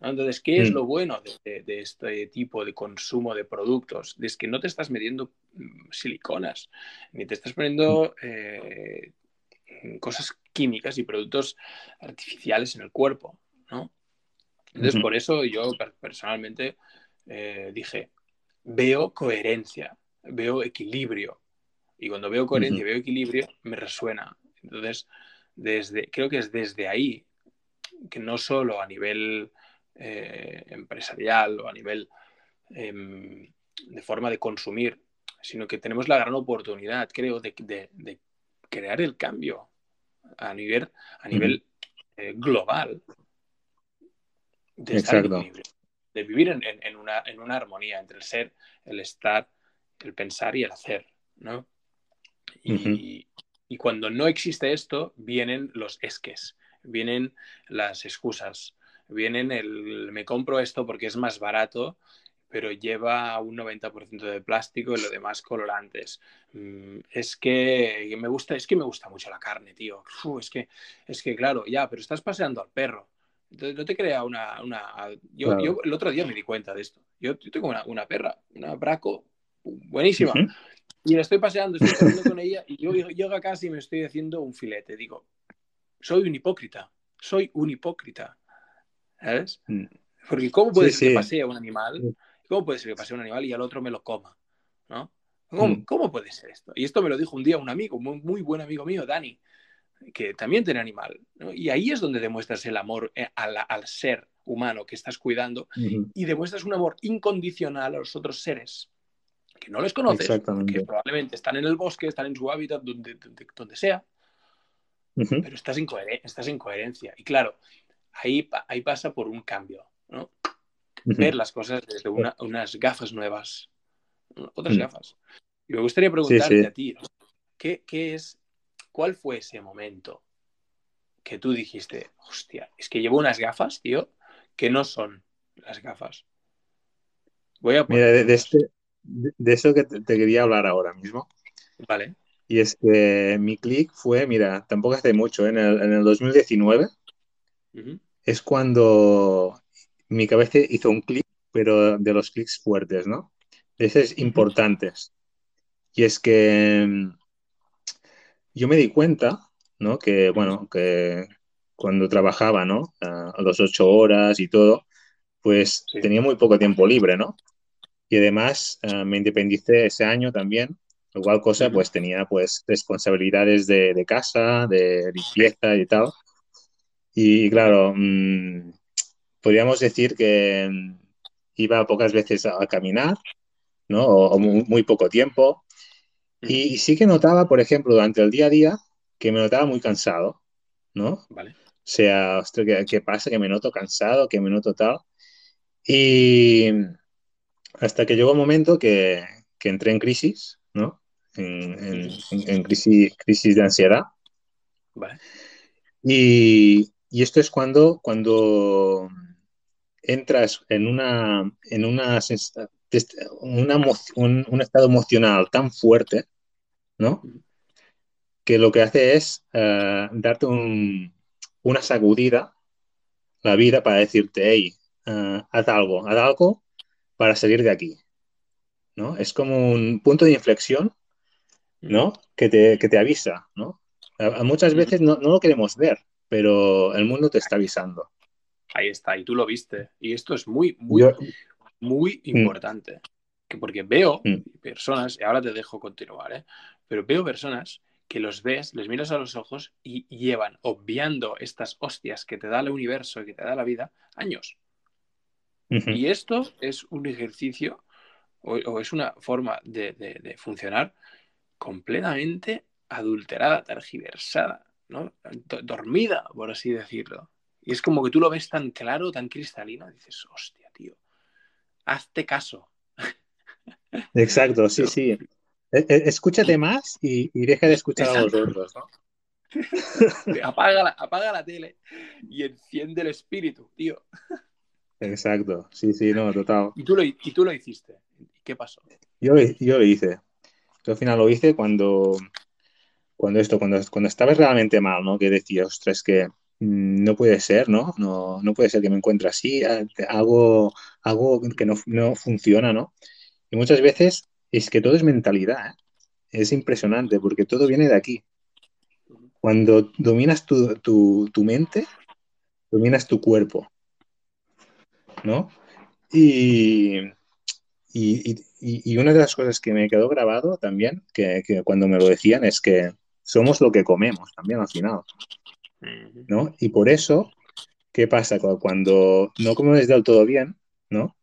Entonces, ¿qué es Mm. lo bueno de, de este tipo de consumo de productos? Es que no te estás metiendo mm, siliconas, ni te estás poniendo eh, cosas químicas y productos artificiales en el cuerpo, ¿no? Entonces, por eso yo per- personalmente eh, dije, veo coherencia, veo equilibrio. Y cuando veo coherencia, Ujú. veo equilibrio, me resuena. Entonces, desde, creo que es desde ahí que no solo a nivel eh, empresarial o a nivel em, de forma de consumir, sino que tenemos la gran oportunidad, creo, de, de- de crear el cambio a nivel, a nivel eh, global, de estar en Exacto. equilibrio, de vivir en, en- en una, en una armonía entre el ser, el estar, el pensar y el hacer, ¿no? Y, y cuando no existe esto, vienen los esques, vienen las excusas, vienen el me compro esto porque es más barato, pero lleva un 90% de plástico y lo demás colorantes. Mm, Es que me gusta, es que me gusta mucho la carne, tío. Uf, es que, es que claro, ya, pero estás paseando al perro. Entonces no te crea una, una... Yo, Claro. yo el otro día me di cuenta de esto. Yo, yo tengo una, una perra, una braco, buenísima. Y la estoy paseando, estoy corriendo con ella y yo llego a casa y me estoy haciendo un filete. Digo, soy un hipócrita, soy un hipócrita. ¿Sabes? Mm. Porque ¿cómo puede Sí, ser que sí. pasee a un animal? ¿Cómo puede ser que pasee a un animal y al otro me lo coma? ¿No? ¿Cómo, Mm. cómo puede ser esto? Y esto me lo dijo un día un amigo, muy, muy buen amigo mío, Dani, que también tiene animal. ¿no? Y ahí es donde demuestras el amor eh, al, al ser humano que estás cuidando y demuestras un amor incondicional a los otros seres que no les conoces, Exactamente. que probablemente están en el bosque, están en su hábitat, donde, donde, donde sea, pero estás estás en coherencia. Y claro, ahí, ahí pasa por un cambio, ¿no? Ver las cosas desde una- unas gafas nuevas, otras Mm. gafas. Y me gustaría preguntarte sí. a ti, ¿no? ¿Qué, qué es, ¿cuál fue ese momento que tú dijiste, hostia, es que llevo unas gafas, tío, que no son las gafas? Voy a Mira, de, de ponerlas. este, de, de eso que te, te quería hablar ahora mismo. Vale. Y es que mi clic fue, mira, tampoco hace mucho, ¿eh? en el, en el 2019 Ujú. es cuando mi cabeza hizo un clic, pero de los clics fuertes, ¿no? De esos importantes. Y es que mm, yo me di cuenta, ¿no? Que, bueno, que cuando trabajaba, ¿no? A las ocho horas y todo, pues Sí. tenía muy poco tiempo libre, ¿no? Y además eh, me independicé ese año también, igual cosa, pues tenía pues responsabilidades de, de casa, de limpieza y tal. Y claro, mm, podríamos decir que mm, iba pocas veces a, a caminar, ¿no? O, o muy, muy poco tiempo. Y, y sí que notaba, por ejemplo, durante el día a día, que me notaba muy cansado, ¿no? Vale. O sea, ostras, ¿qué, qué pasa? Que me noto cansado, que me noto tal. Y hasta que llegó un momento que, que entré en crisis, ¿no? En, en- en- en crisis, crisis de ansiedad. Vale. Y, y esto es cuando, cuando entras en una, en una, una un estado emocional tan fuerte, ¿no? Que lo que hace es eh, darte un- una sacudida la vida para decirte, hey, eh, haz algo, haz algo para salir de aquí, ¿no? Es como un punto de inflexión, ¿no? Que te, que te avisa, ¿no? A- muchas veces no, no lo queremos ver, pero el mundo te está avisando. Ahí está, y tú lo viste. Y esto es muy, muy, Yo, muy Mm. importante. Que porque veo Mm. personas, y ahora te dejo continuar, ¿eh? Pero veo personas que los ves, les miras a los ojos y llevan obviando estas hostias que te da el universo y que te da la vida años. Y esto es un ejercicio o, o es una forma de, de- de funcionar completamente adulterada, tergiversada, ¿no? Do- dormida, por así decirlo. Y es como que tú lo ves tan claro, tan cristalino, y dices, hostia, tío, hazte caso. Exacto, sí, sí. E- e- Escúchate más y, y deja de escuchar a los otros, ¿no? Apaga la, apaga la tele y enciende el espíritu, tío. Exacto, sí, sí, no, total. Y tú lo, y tú lo hiciste. ¿Y qué pasó? Yo, lo- yo lo hice. Yo al final lo hice cuando, cuando esto, cuando, cuando estabas realmente mal, ¿no? Que decías, ostras, que mm, no puede ser, ¿no? No, no puede ser que me encuentre así, algo, algo que no, no funciona, ¿no? Y muchas veces es que todo es mentalidad, ¿eh? Es impresionante porque todo viene de aquí. Cuando dominas tu, tu, tu mente, dominas tu cuerpo, ¿no? Y, y, y, una de las cosas que me quedó grabado también, que, que, cuando me lo decían, es que somos lo que comemos también al final, ¿no? Y por eso, ¿qué pasa? Cuando no comes del todo bien, ¿no?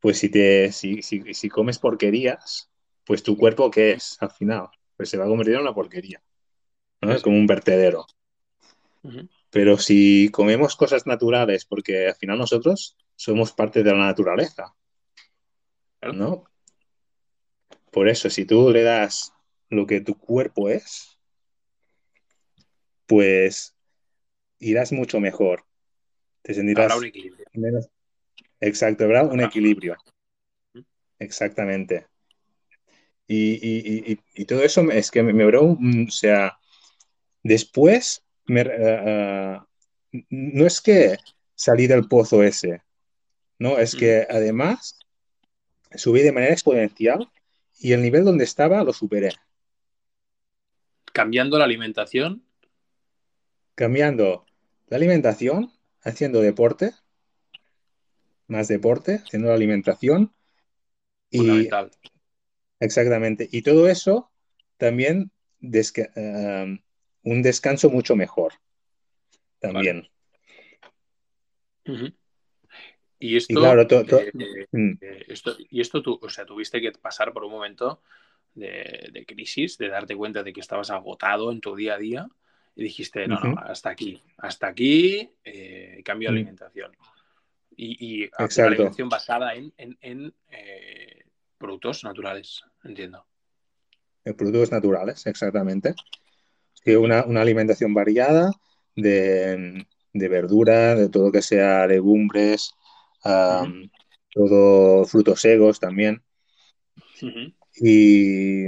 Pues si, te, si, si, si comes porquerías, pues tu cuerpo, ¿qué es al final? Pues se va a convertir en una porquería, ¿no? Es como un vertedero. Pero si comemos cosas naturales, porque al final nosotros somos parte de la naturaleza, ¿no? Por eso, si tú le das lo que tu cuerpo es, pues irás mucho mejor. Te sentirás menos. Exacto, habrá un equilibrio. Exactamente. Y, y, y, y, todo eso es que me, me bro, o sea, después me, uh, no es que salí del pozo ese, no, es que además subí de manera exponencial y el nivel donde estaba lo superé. Cambiando la alimentación. Cambiando la alimentación, haciendo deporte, más deporte, haciendo la alimentación. Fundamental. Y, exactamente. Y todo eso también desca uh, un descanso mucho mejor. También. Vale. Uh -huh. Y esto, y, claro, to, to, eh, mm. eh, esto, y esto tú, o sea, tuviste que pasar por un momento de, de, crisis, de darte cuenta de que estabas agotado en tu día a día y dijiste, no, uh -huh. no, hasta aquí, hasta aquí, eh, cambio de Mm. alimentación. Y, y alimentación basada en, en, en eh, productos naturales, entiendo. En productos naturales, exactamente. Sí, una, una alimentación variada de, de, verdura, de todo que sea legumbres, um, uh -huh. todo frutos secos también. Uh -huh. y,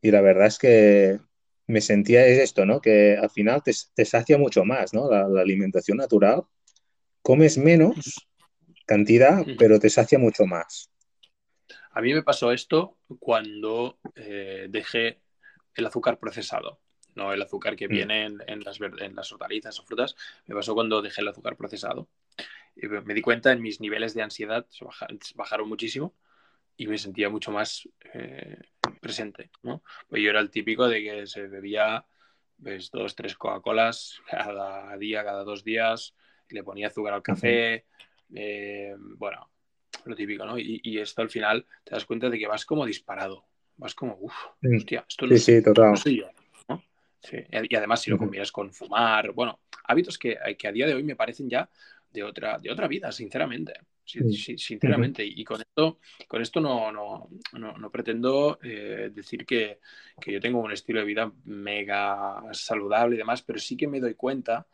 y, la verdad es que me sentía es esto, ¿no? Que al final te, te sacia mucho más, ¿no? La, la, alimentación natural. Comes menos cantidad, pero te sacia mucho más. A mí me pasó esto cuando eh, dejé el azúcar procesado no el azúcar que viene en, en, las, en, las, hortalizas o frutas. Me pasó cuando dejé el azúcar procesado. Y me di cuenta en mis niveles de ansiedad se bajaron, bajaron muchísimo y me sentía mucho más eh, presente. ¿no? Pues yo era el típico de que se bebía pues, dos, tres Coca-Colas cada día, cada dos días, le ponía azúcar al café. Uh -huh. Eh, bueno, lo típico, ¿no? Y, y, esto al final te das cuenta de que vas como disparado. Vas como, uff, hostia, esto no, sí, sí, total. no soy yo. Sí. Y además, si lo combinas con fumar, bueno, hábitos que, que, a día de hoy me parecen ya de otra, de otra vida, sinceramente. Sí, sinceramente. Y con esto, con esto no, no, no, no pretendo eh, decir que, que, yo tengo un estilo de vida mega saludable y demás, pero sí que me doy cuenta.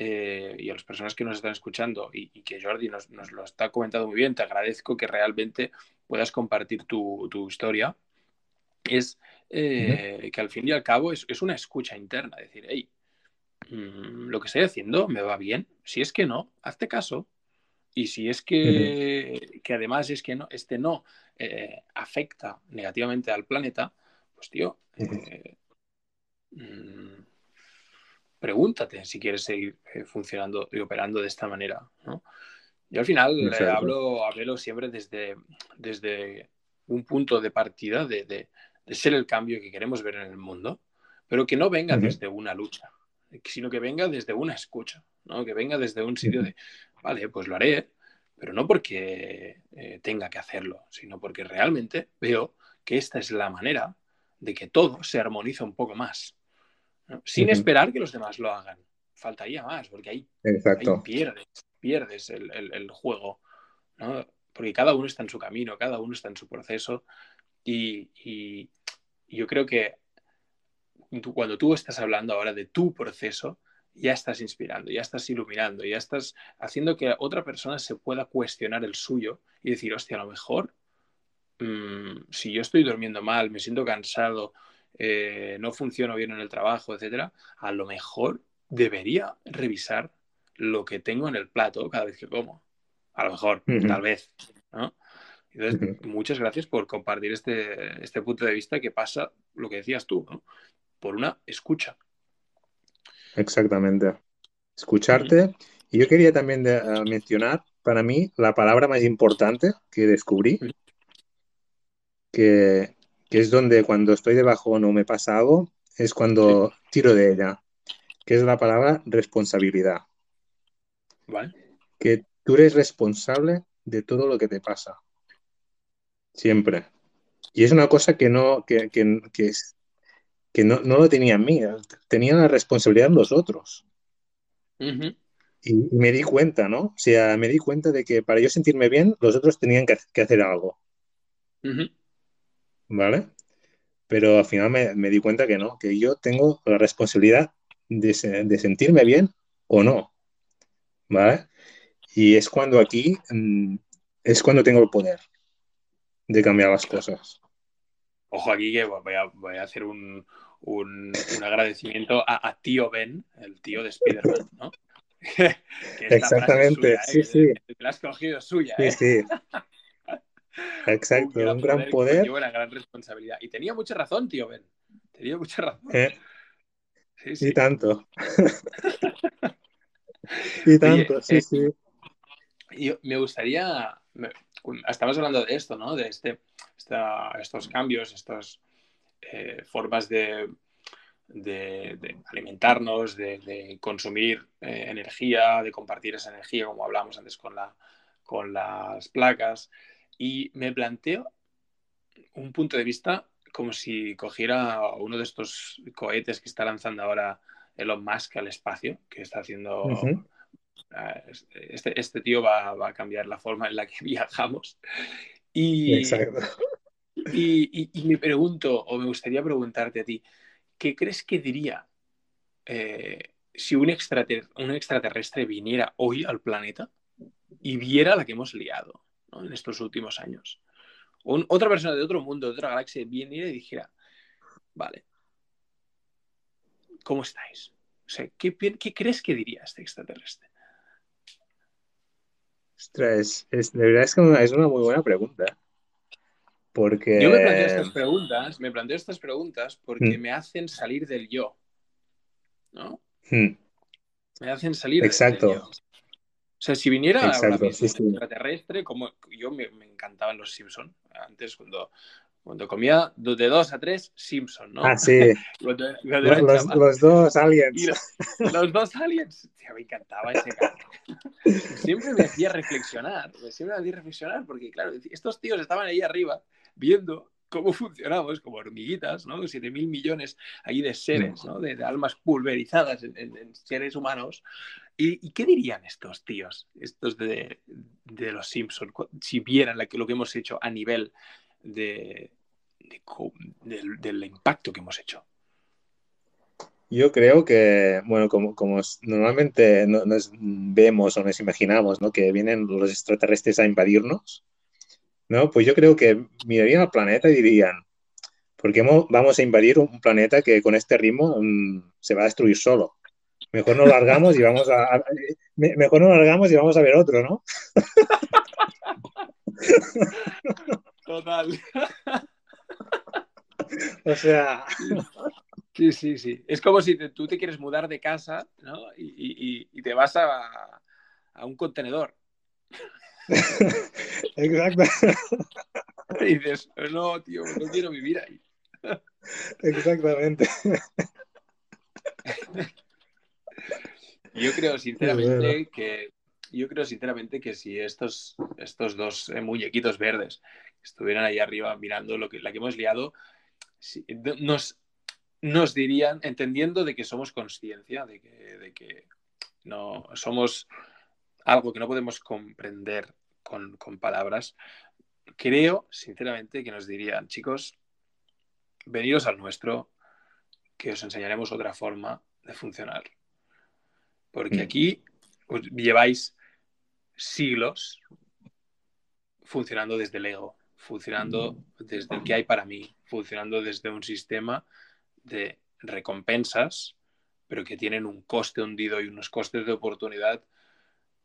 Eh, y a las personas que nos están escuchando y, y que Jordi nos, nos, lo está comentando muy bien, te agradezco que realmente puedas compartir tu, tu historia. Es eh, uh -huh. que al fin y al cabo es, es una escucha interna, decir, hey, mmm, lo que estoy haciendo me va bien, si es que no, hazte caso. Y si es que, uh -huh. que además es que no, este no eh, afecta negativamente al planeta, pues tío, uh -huh. eh, mmm, pregúntate si quieres seguir eh, funcionando y operando de esta manera. ¿no? Yo al final eh, hablo, hablo siempre desde, desde un punto de partida de, de de ser el cambio que queremos ver en el mundo, pero que no venga uh -huh. desde una lucha, sino que venga desde una escucha, ¿no? que venga desde un sitio de, vale, pues lo haré, pero no porque eh, tenga que hacerlo, sino porque realmente veo que esta es la manera de que todo se armoniza un poco más. Sin uh -huh. esperar que los demás lo hagan. Faltaría más, porque ahí, ahí pierdes, pierdes el, el, el juego, ¿no? porque cada uno está en su camino, cada uno está en su proceso y, y, yo creo que tú, cuando tú estás hablando ahora de tu proceso, ya estás inspirando, ya estás iluminando, ya estás haciendo que otra persona se pueda cuestionar el suyo y decir, hostia, a lo mejor, mmm, si yo estoy durmiendo mal, me siento cansado, eh, no funciono bien en el trabajo, etcétera, a lo mejor debería revisar lo que tengo en el plato cada vez que como. A lo mejor, tal vez, ¿no? Entonces, muchas gracias por compartir este, este punto de vista que pasa, lo que decías tú, ¿no? Por una escucha. Exactamente. Escucharte. Y yo quería también eh, mencionar, para mí, la palabra más importante que descubrí, que, es donde cuando estoy debajo o no me pasa algo, es cuando tiro de ella, que es la palabra responsabilidad. Vale. Que tú eres responsable de todo lo que te pasa. Siempre. Y es una cosa que no, que, que, que, no, lo tenía en mí, tenía la responsabilidad en los otros. y, me di cuenta, ¿no? O sea, me di cuenta de que para yo sentirme bien, los otros tenían que, hacer algo. ¿Vale? Pero al final me, di cuenta que no, que yo tengo la responsabilidad de, de sentirme bien o no. ¿Vale? Y es cuando aquí mm, es cuando tengo el poder de cambiar las cosas. Ojo aquí que voy a, hacer un, agradecimiento a, tío Ben, el tío de Spider-Man, ¿no? Exactamente, ¿eh? sí, sí. La has cogido suya, Sí, ¿eh? sí. Exacto, un gran, poder. Y una gran responsabilidad. Y tenía mucha razón, tío Ben. Tenía mucha razón. ¿Eh? Sí, sí. Y tanto. y tanto, sí, sí. Yo, me gustaría, estamos hablando de esto, ¿no? De este, estos cambios, estas eh, formas de, alimentarnos, de, consumir eh, energía, de compartir esa energía, como hablábamos antes con, la, con las placas. Y me planteo un punto de vista como si cogiera uno de estos cohetes que está lanzando ahora Elon Musk al espacio, que está haciendo... Ah, este, este tío va, a cambiar la forma en la que viajamos. Y, y, me pregunto, o me gustaría preguntarte a ti, ¿qué crees que diría eh, si un, un, extraterrestre viniera hoy al planeta y viera la que hemos liado en estos últimos años? otra persona de otro mundo, de otra galaxia, viniera y dijera, vale, ¿cómo estáis? O sea, ¿qué, ¿qué, crees que diría este extraterrestre? Ostras, es, de verdad es que es una muy buena pregunta. Porque... Yo me planteo estas preguntas, me planteo estas preguntas porque mm. me hacen salir del yo. ¿No? Hmm. Me hacen salir Exacto. del yo. O sea, si viniera Exacto, un extraterrestre, como yo me, me encantaban los Simpsons, antes cuando cuando comía de dos a tres, Simpson, ¿no? Ah, sí. los, dos aliens. Los, dos aliens. me encantaba ese. Siempre me hacía reflexionar. Siempre me hacía reflexionar porque, claro, estos tíos estaban ahí arriba viendo cómo funcionamos como hormiguitas, ¿no? Siete mil millones ahí de seres, ¿no? De, almas pulverizadas en, seres humanos. ¿Y, qué dirían estos tíos, estos de, los Simpsons, si vieran lo que hemos hecho a nivel de, del, impacto que hemos hecho? Yo creo que, bueno, como, como normalmente nos vemos o nos imaginamos, ¿no? Que vienen los extraterrestres a invadirnos, ¿no? Pues yo creo que mirarían al planeta y dirían, ¿por qué vamos a invadir un planeta que con este ritmo mm, se va a destruir solo? Mejor no largamos y vamos a, mejor no largamos y vamos a ver otro, ¿no? Total. o sea. Sí, sí, sí. Es como si tú te quieres mudar de casa, ¿no? Y, te vas a, un contenedor. Exacto. Y dices, no, tío, no quiero vivir ahí. Exactamente. Yo creo sinceramente que yo creo sinceramente que si estos, estos dos muñequitos verdes estuvieran ahí arriba mirando lo que, la que hemos liado, nos, nos dirían, entendiendo de que somos conciencia, de que, de que no somos algo que no podemos comprender con, palabras, creo, sinceramente, que nos dirían, chicos, veniros al nuestro, que os enseñaremos otra forma de funcionar. Porque aquí lleváis siglos funcionando desde el ego, funcionando desde el que hay para mí, funcionando desde un sistema de recompensas pero que tienen un coste hundido y unos costes de oportunidad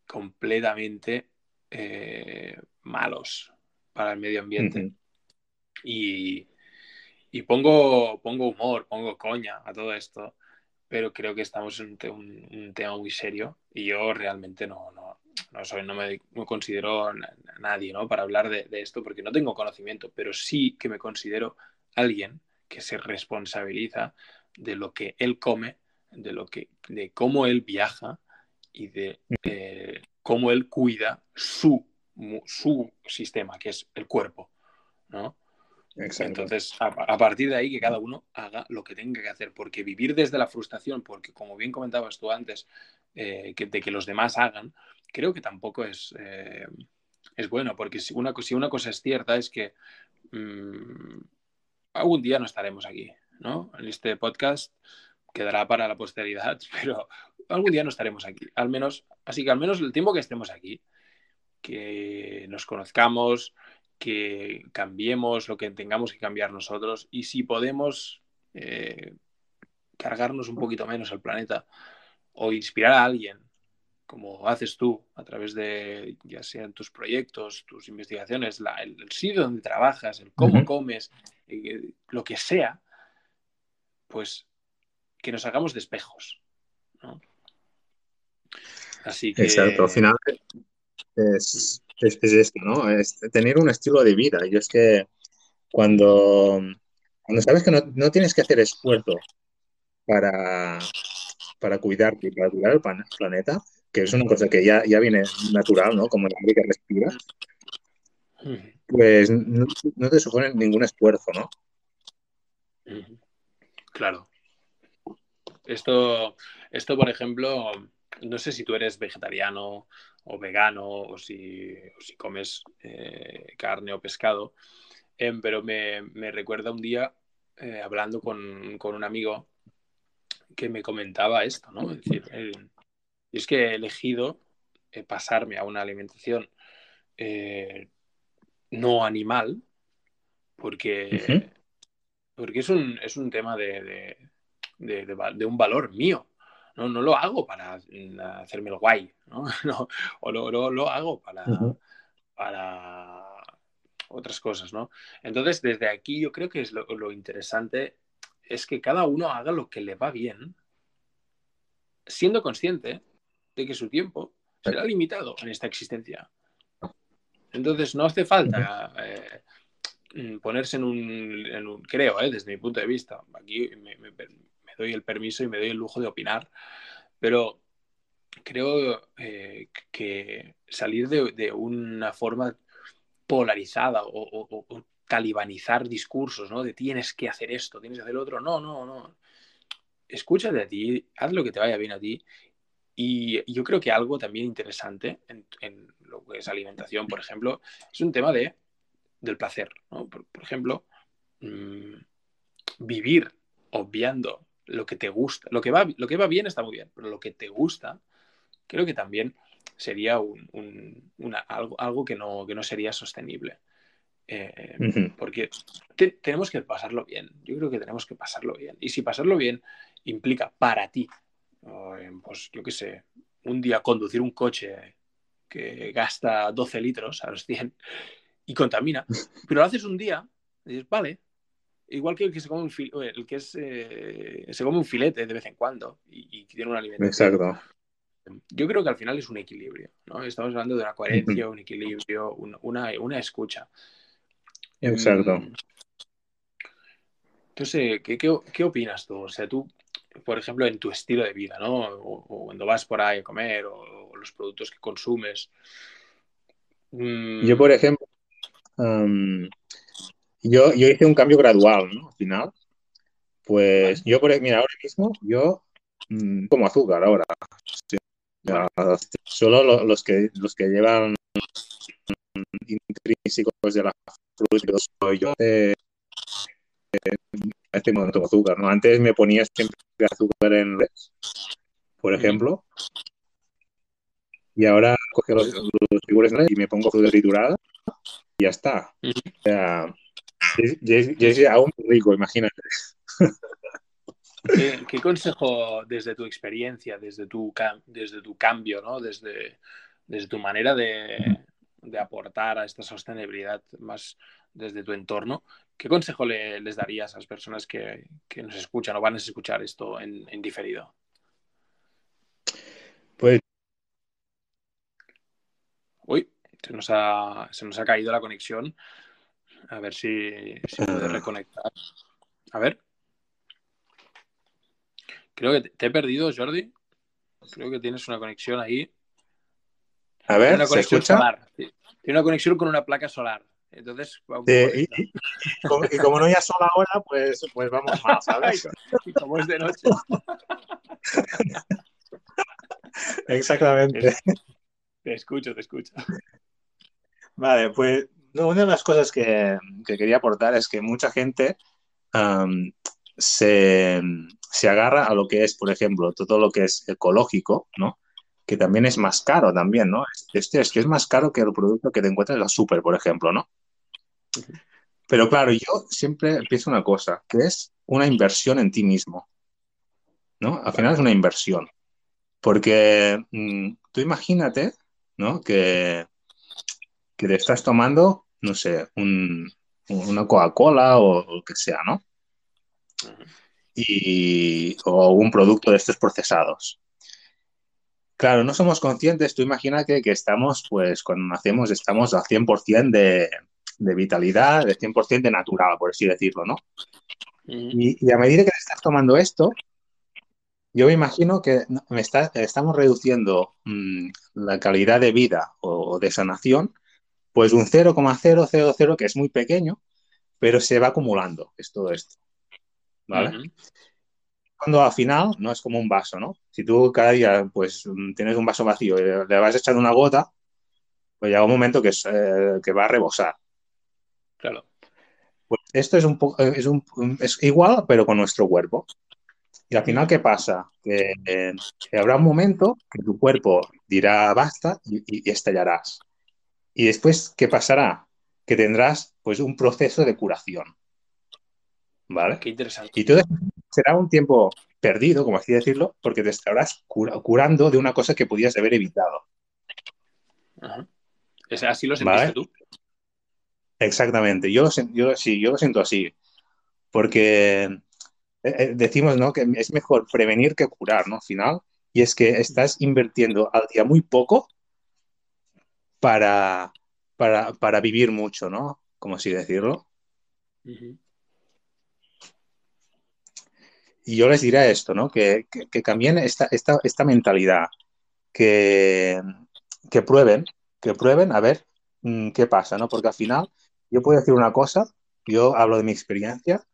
completamente eh, malos para el medio ambiente. y, y, pongo, pongo humor, pongo coña a todo esto, pero creo que estamos en un, tema muy serio y yo realmente no, no, no soy, no me, considero nadie ¿no? para hablar de, de, esto porque no tengo conocimiento, pero sí que me considero alguien que se responsabiliza de lo que él come, de lo que, de cómo él viaja y de eh, cómo él cuida su, su sistema, que es el cuerpo, ¿no? Entonces, a, partir de ahí, que cada uno haga lo que tenga que hacer, porque vivir desde la frustración, porque como bien comentabas tú antes, eh, de que los demás hagan, creo que tampoco es, eh, es bueno, porque si una, si una cosa es cierta es que mm, algún día no estaremos aquí, ¿no? En este podcast quedará para la posteridad, pero algún día no estaremos aquí. Al menos, así que al menos el tiempo que estemos aquí, que nos conozcamos, que cambiemos lo que tengamos que cambiar nosotros y si podemos eh, cargarnos un poquito menos el planeta o inspirar a alguien, como haces tú a través de ya sean tus proyectos, tus investigaciones, el, sitio donde trabajas, el cómo comes, eh, lo que sea, pues que nos hagamos de espejos. ¿no? Así que... Exacto, al final es, esto, ¿no? Es tener un estilo de vida. Y es que cuando, cuando sabes que no, tienes que hacer esfuerzo para, para cuidarte y para cuidar el planeta, que es una cosa que ya, ya viene natural, ¿no? Como el aire que pues no, no, te supone ningún esfuerzo, ¿no? Claro. Esto, esto, por ejemplo, no sé si tú eres vegetariano o vegano o si, si comes eh, carne o pescado, em, pero me, recuerda un día eh, hablando con, un amigo que me comentaba esto, ¿no? Es decir, es que he elegido eh, pasarme a una alimentación no animal porque, porque es, un, es un tema de, de, un valor mío. No, no lo hago para hacerme el guay, ¿no? o lo, lo, hago para, para otras cosas, ¿no? Entonces, desde aquí yo creo que es lo, lo, interesante es que cada uno haga lo que le va bien, siendo consciente de que su tiempo será limitado en esta existencia. Entonces, no hace falta eh, ponerse en un, creo, eh, desde mi punto de vista, aquí me, doy el permiso y me doy el lujo de opinar, pero creo eh, que salir de, una forma polarizada o, talibanizar discursos, ¿no? De tienes que hacer esto, tienes que hacer otro. No, no, no. Escúchate a ti, haz lo que te vaya bien a ti. Y yo creo que algo también interesante en, lo que es alimentación, por ejemplo, es un tema de, del placer. ¿no? Por, ejemplo, mm, vivir obviando lo que te gusta. Lo que, va, lo que va bien está muy bien, pero lo que te gusta, creo que también sería un, algo, algo que, no, que no sería sostenible. Eh, porque tenemos que pasarlo bien. Yo creo que tenemos que pasarlo bien. Y si pasarlo bien implica para ti, pues yo qué sé, un día conducir un coche que gasta 12 litros a los 100 y contamina, pero lo haces un día, y dices, vale, igual que el que se come un, el que es, eh, se come un filete de vez en cuando y, tiene un alimento. Exacto. Yo creo que al final es un equilibrio, ¿no? Estamos hablando de una coherencia, un equilibrio, una, una, escucha. Exacto. Mm. Entonces, ¿qué, ¿qué, opinas tú? O sea, tú, por ejemplo, en tu estilo de vida, ¿no? O, cuando vas por ahí a comer, o, los productos que consumes. Mm. Yo, por ejemplo, yo, yo hice un cambio gradual, ¿no? Al final. Pues yo, por, mira, ahora mismo, yo mm, como azúcar ahora. solo los, que, los que llevan intrínsecos de la fruta, soy yo. Eh, este momento azúcar, ¿no? Antes me ponía siempre azúcar en res, por ejemplo. Y ahora coge los, los y me pongo azúcar triturada y ya está. O sea, es aún rico, imagínate. ¿Qué, consejo desde tu experiencia, desde tu, desde tu cambio, ¿no? desde, desde tu manera de, aportar a esta sostenibilidad más desde tu entorno, ¿qué consejo les darías a las personas que, nos escuchan o van a escuchar esto en, en diferido? Pues... Uy, se nos, ha, se nos ha caído la conexión. A ver si, si puede ah. reconectar. A ver. Creo que te, he perdido, Jordi. Creo que tienes una conexión ahí. A ver, una conexión ¿se solar. Tiene una conexión con una placa solar. Entonces, y, como, no hay sol ahora, pues, pues vamos más, ¿sabes? y como es de noche. Exactamente. Te escucho, te escucho. Vale, pues una de las cosas que, quería aportar es que mucha gente se, se, agarra a lo que es, por ejemplo, todo lo que es ecológico, ¿no? Que también es más caro también, ¿no? Este es que es más caro que el producto que te encuentras en la super, por ejemplo, ¿no? Pero claro, yo siempre empiezo una cosa, que es una inversión en ti mismo, ¿no? Al final es una inversión. Porque mm, tú imagínate, ¿no? Que, que te estás tomando, no sé, una Coca-Cola o, lo que sea, ¿no? Y, o un producto de estos procesados. Claro, no somos conscientes, tú imagínate que estamos, pues cuando nacemos estamos al 100% de, de vitalidad, de 100% de natural, por así decirlo, ¿no? y, a medida que te estás tomando esto, yo me imagino que me está, estamos reduciendo mm, la calidad de vida o, de sanación, pues un 0,000, que es muy pequeño, pero se va acumulando, es todo esto. ¿Vale? Cuando al final no es como un vaso, ¿no? Si tú cada día pues tienes un vaso vacío y le vas echando una gota, pues llega un momento que, eh, que va a rebosar. Claro. Pues esto es un poco, es, un, es igual, pero con nuestro cuerpo. Y al final, ¿qué pasa? Que, habrá un momento que tu cuerpo dirá basta y, estallarás. Y después, ¿qué pasará? Que tendrás pues un proceso de curación. ¿Vale? Qué interesante. Y todo será un tiempo perdido, como así decirlo, porque te estarás curando de una cosa que podías haber evitado. ¿Así lo sentiste tú? Exactamente. Yo, yo, sí, yo lo siento así. Porque eh, eh, decimos ¿no? que es mejor prevenir que curar, ¿no? Al final. Y es que estás invirtiendo al día muy poco para, para, vivir mucho, ¿no? Como así decirlo. Y yo les diré esto, ¿no? Que, que, cambien esta, esta, esta mentalidad, que, que prueben, que prueben a ver mm, qué pasa, ¿no? Porque al final yo puedo decir una cosa, yo hablo de mi experiencia,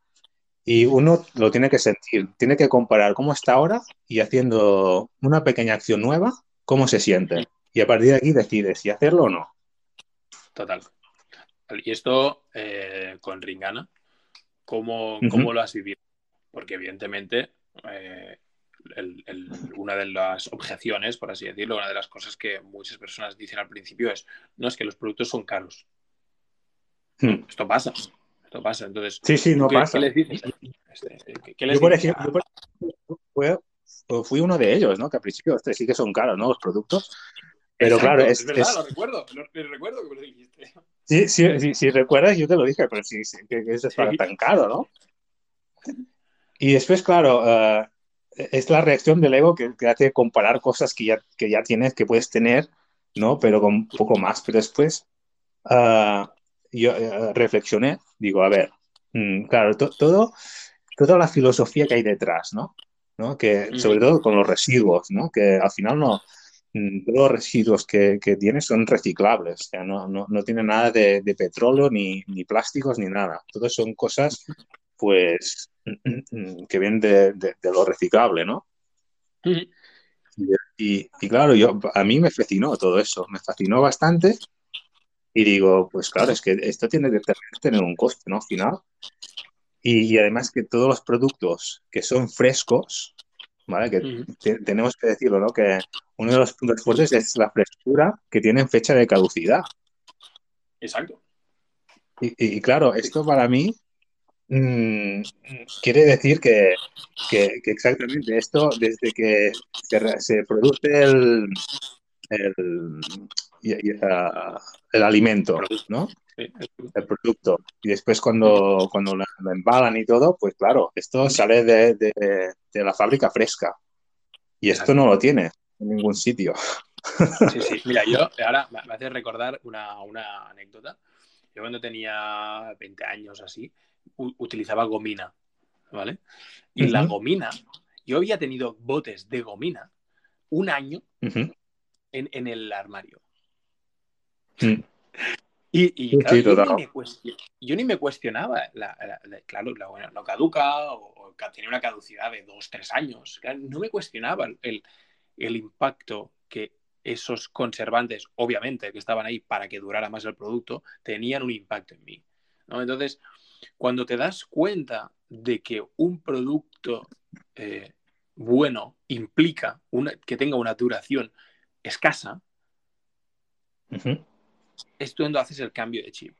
y uno lo tiene que sentir, tiene que comparar cómo está ahora y haciendo una pequeña acción nueva, cómo se siente. Y a partir de aquí decide si hacerlo o no. Total. Y esto eh, con Ringana, ¿cómo, lo has vivido? Porque evidentemente eh, una de las objeciones, por así decirlo, una de las cosas que muchas personas dicen al principio es, no es que los productos son caros. Hmm. Esto pasa. Esto pasa. Entonces, sí, sí, no pasa. ¿Qué les dices? yo, por ejemplo, fui, uno de ellos, ¿no? Que al principio este, sí que son caros, ¿no? Los productos. Pero claro, es, es verdad, lo recuerdo, lo, recuerdo que me lo dijiste. Sí, sí, sí, recuerdas, yo te lo dije, pero sí, sí que, eso es tan caro, ¿no? Y después, claro, uh, es la reacción del ego que, te hace comparar cosas que ya, que ya tienes, que puedes tener, ¿no? Pero con un poco más. Pero después, uh, yo uh, reflexioné digo, a ver, mm, claro, todo, toda la filosofía que hay detrás, ¿no? ¿no? Que, sobre todo con los residuos, ¿no? Que al final no, todos los residuos que, que tiene son reciclables, o sea, no, no, no tiene nada de, de petróleo, ni, ni, plásticos, ni nada. Todos son cosas, pues, que vienen de, de, lo reciclable, ¿no? y, y, claro, yo, a mí me fascinó todo eso, me fascinó bastante y digo, pues claro, es que esto tiene que tener un coste, ¿no? Final. Y, además que todos los productos que son frescos, ¿vale? Que tenemos que decirlo, ¿no? Que uno de los puntos fuertes es la frescura que tienen fecha de caducidad. Exacto. Y, claro, esto para mí mm, quiere decir que, que, exactamente esto, desde que se, se produce el, el, el alimento, ¿no? El producto. Y después cuando, cuando lo, embalan y todo, pues claro, esto sale de, de, la fábrica fresca. Y esto no lo tiene en ningún sitio. Sí, sí. Mira, yo ahora me hace recordar una, una anécdota. Yo cuando tenía 20 años así, utilizaba gomina, ¿vale? Y la gomina, yo había tenido botes de gomina un año en, el armario. Mm. Y, claro, yo, ni me cuestionaba, claro, la, no caduca o, tenía una caducidad de dos, tres años. no me cuestionaba el, el impacto que esos conservantes, obviamente, que estaban ahí para que durara más el producto, tenían un impacto en mí. ¿no? Entonces, cuando te das cuenta de que un producto eh, bueno implica una, que tenga una duración escasa, es cuando haces el cambio de chip.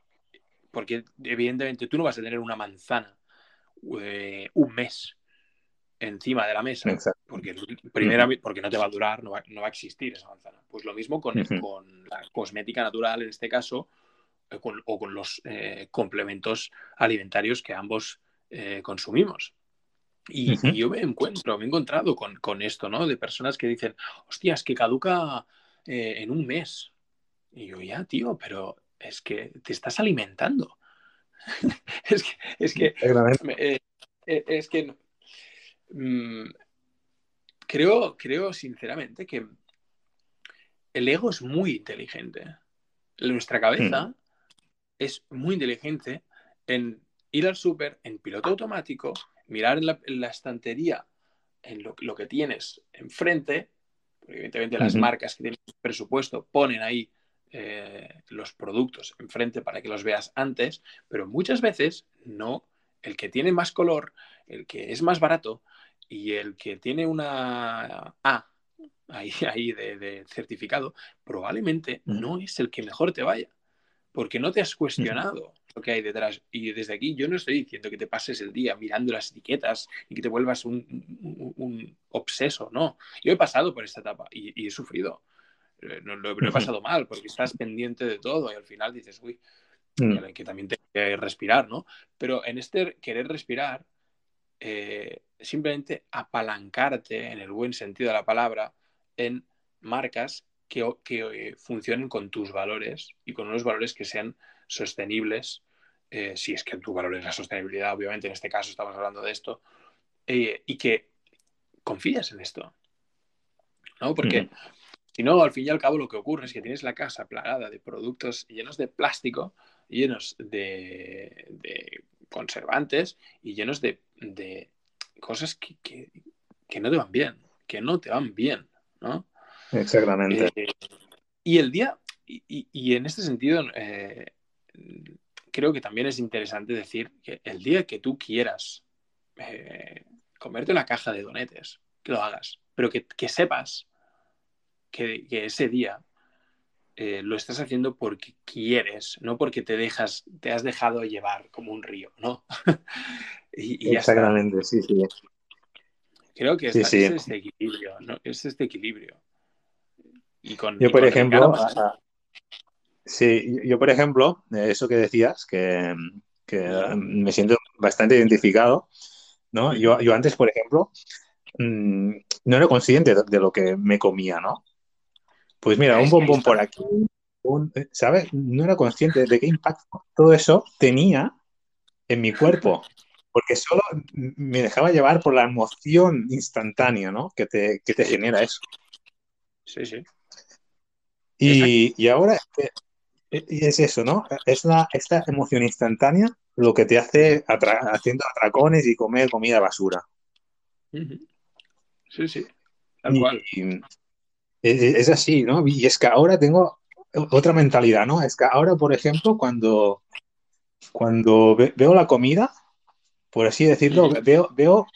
Porque evidentemente tú no vas a tener una manzana eh, un mes encima de la mesa, porque, primera, porque no te va a durar, no va, a existir esa manzana. Pues lo mismo con, con la cosmética natural, en este caso, eh, o con los eh, complementos alimentarios que ambos consumimos. Y, yo me encuentro, me he encontrado con, esto, ¿no? De personas que dicen, hostias, que caduca en un mes. Y yo, ya, tío, pero es que te estás alimentando. es que, es que, eh, eh, es que mm, creo, creo sinceramente que el ego es muy inteligente. Nuestra cabeza hmm. es muy inteligente en ir al súper en piloto automático, mirar en la, estantería en lo, que tienes enfrente, porque evidentemente las marcas que tienen presupuesto ponen ahí eh, los productos enfrente para que los veas antes, pero muchas veces no. El que tiene más color, el que es más barato y el que tiene una A ahí, ahí de, certificado, probablemente no es el que mejor te vaya, porque no te has cuestionado lo que hay detrás. Y desde aquí yo no estoy diciendo que te pases el día mirando las etiquetas y que te vuelvas un, obseso, no. Yo he pasado por esta etapa y he sufrido. Eh, no, lo, he pasado mal porque estás pendiente de todo y al final dices, uy, mm. que también te que respirar, ¿no? Pero en este querer respirar, eh, simplemente apalancarte, en el buen sentido de la palabra, en marcas que, que funcionen con tus valores y con unos valores que sean sostenibles, eh, si es que tu valor es la sostenibilidad, obviamente en este caso estamos hablando de esto, y que confíes en esto, ¿no? Porque si no, al fin y al cabo lo que ocurre es que tienes la casa plagada de productos llenos de plástico, llenos de, conservantes y llenos de, cosas que, no te van bien, que no te van bien, ¿no? Exactamente. Eh, y el día, y, en este sentido, eh, creo que también es interesante decir que el día que tú quieras eh, comerte una caja de donetes, que lo hagas, pero que, que sepas que, ese día eh, lo estás haciendo porque quieres, no porque te dejas, te has dejado llevar como un río, ¿no? y, Exactamente, sí, sí. Creo que es, este equilibrio, ¿no? Es este equilibrio. Y con, yo, por ejemplo, sí, yo, por ejemplo, eso que decías, que, me siento bastante identificado, ¿no? Yo, yo antes, por ejemplo, mm, no era consciente de lo que me comía, ¿no? Pues mira, un bombón por aquí, eh, ¿sabes? No era consciente de qué impacto todo eso tenía en mi cuerpo, porque solo me dejaba llevar por la emoción instantánea, ¿no? Que te, que te genera eso. Sí, sí. Y, ahora es eso, ¿no? Es la, esta emoción instantánea lo que te hace haciendo atracones y comer comida basura. Sí, sí, tal cual es así, ¿no? Y es que ahora tengo otra mentalidad, ¿no? Es que ahora, por ejemplo, cuando, cuando veo la comida, por así decirlo, veo, veo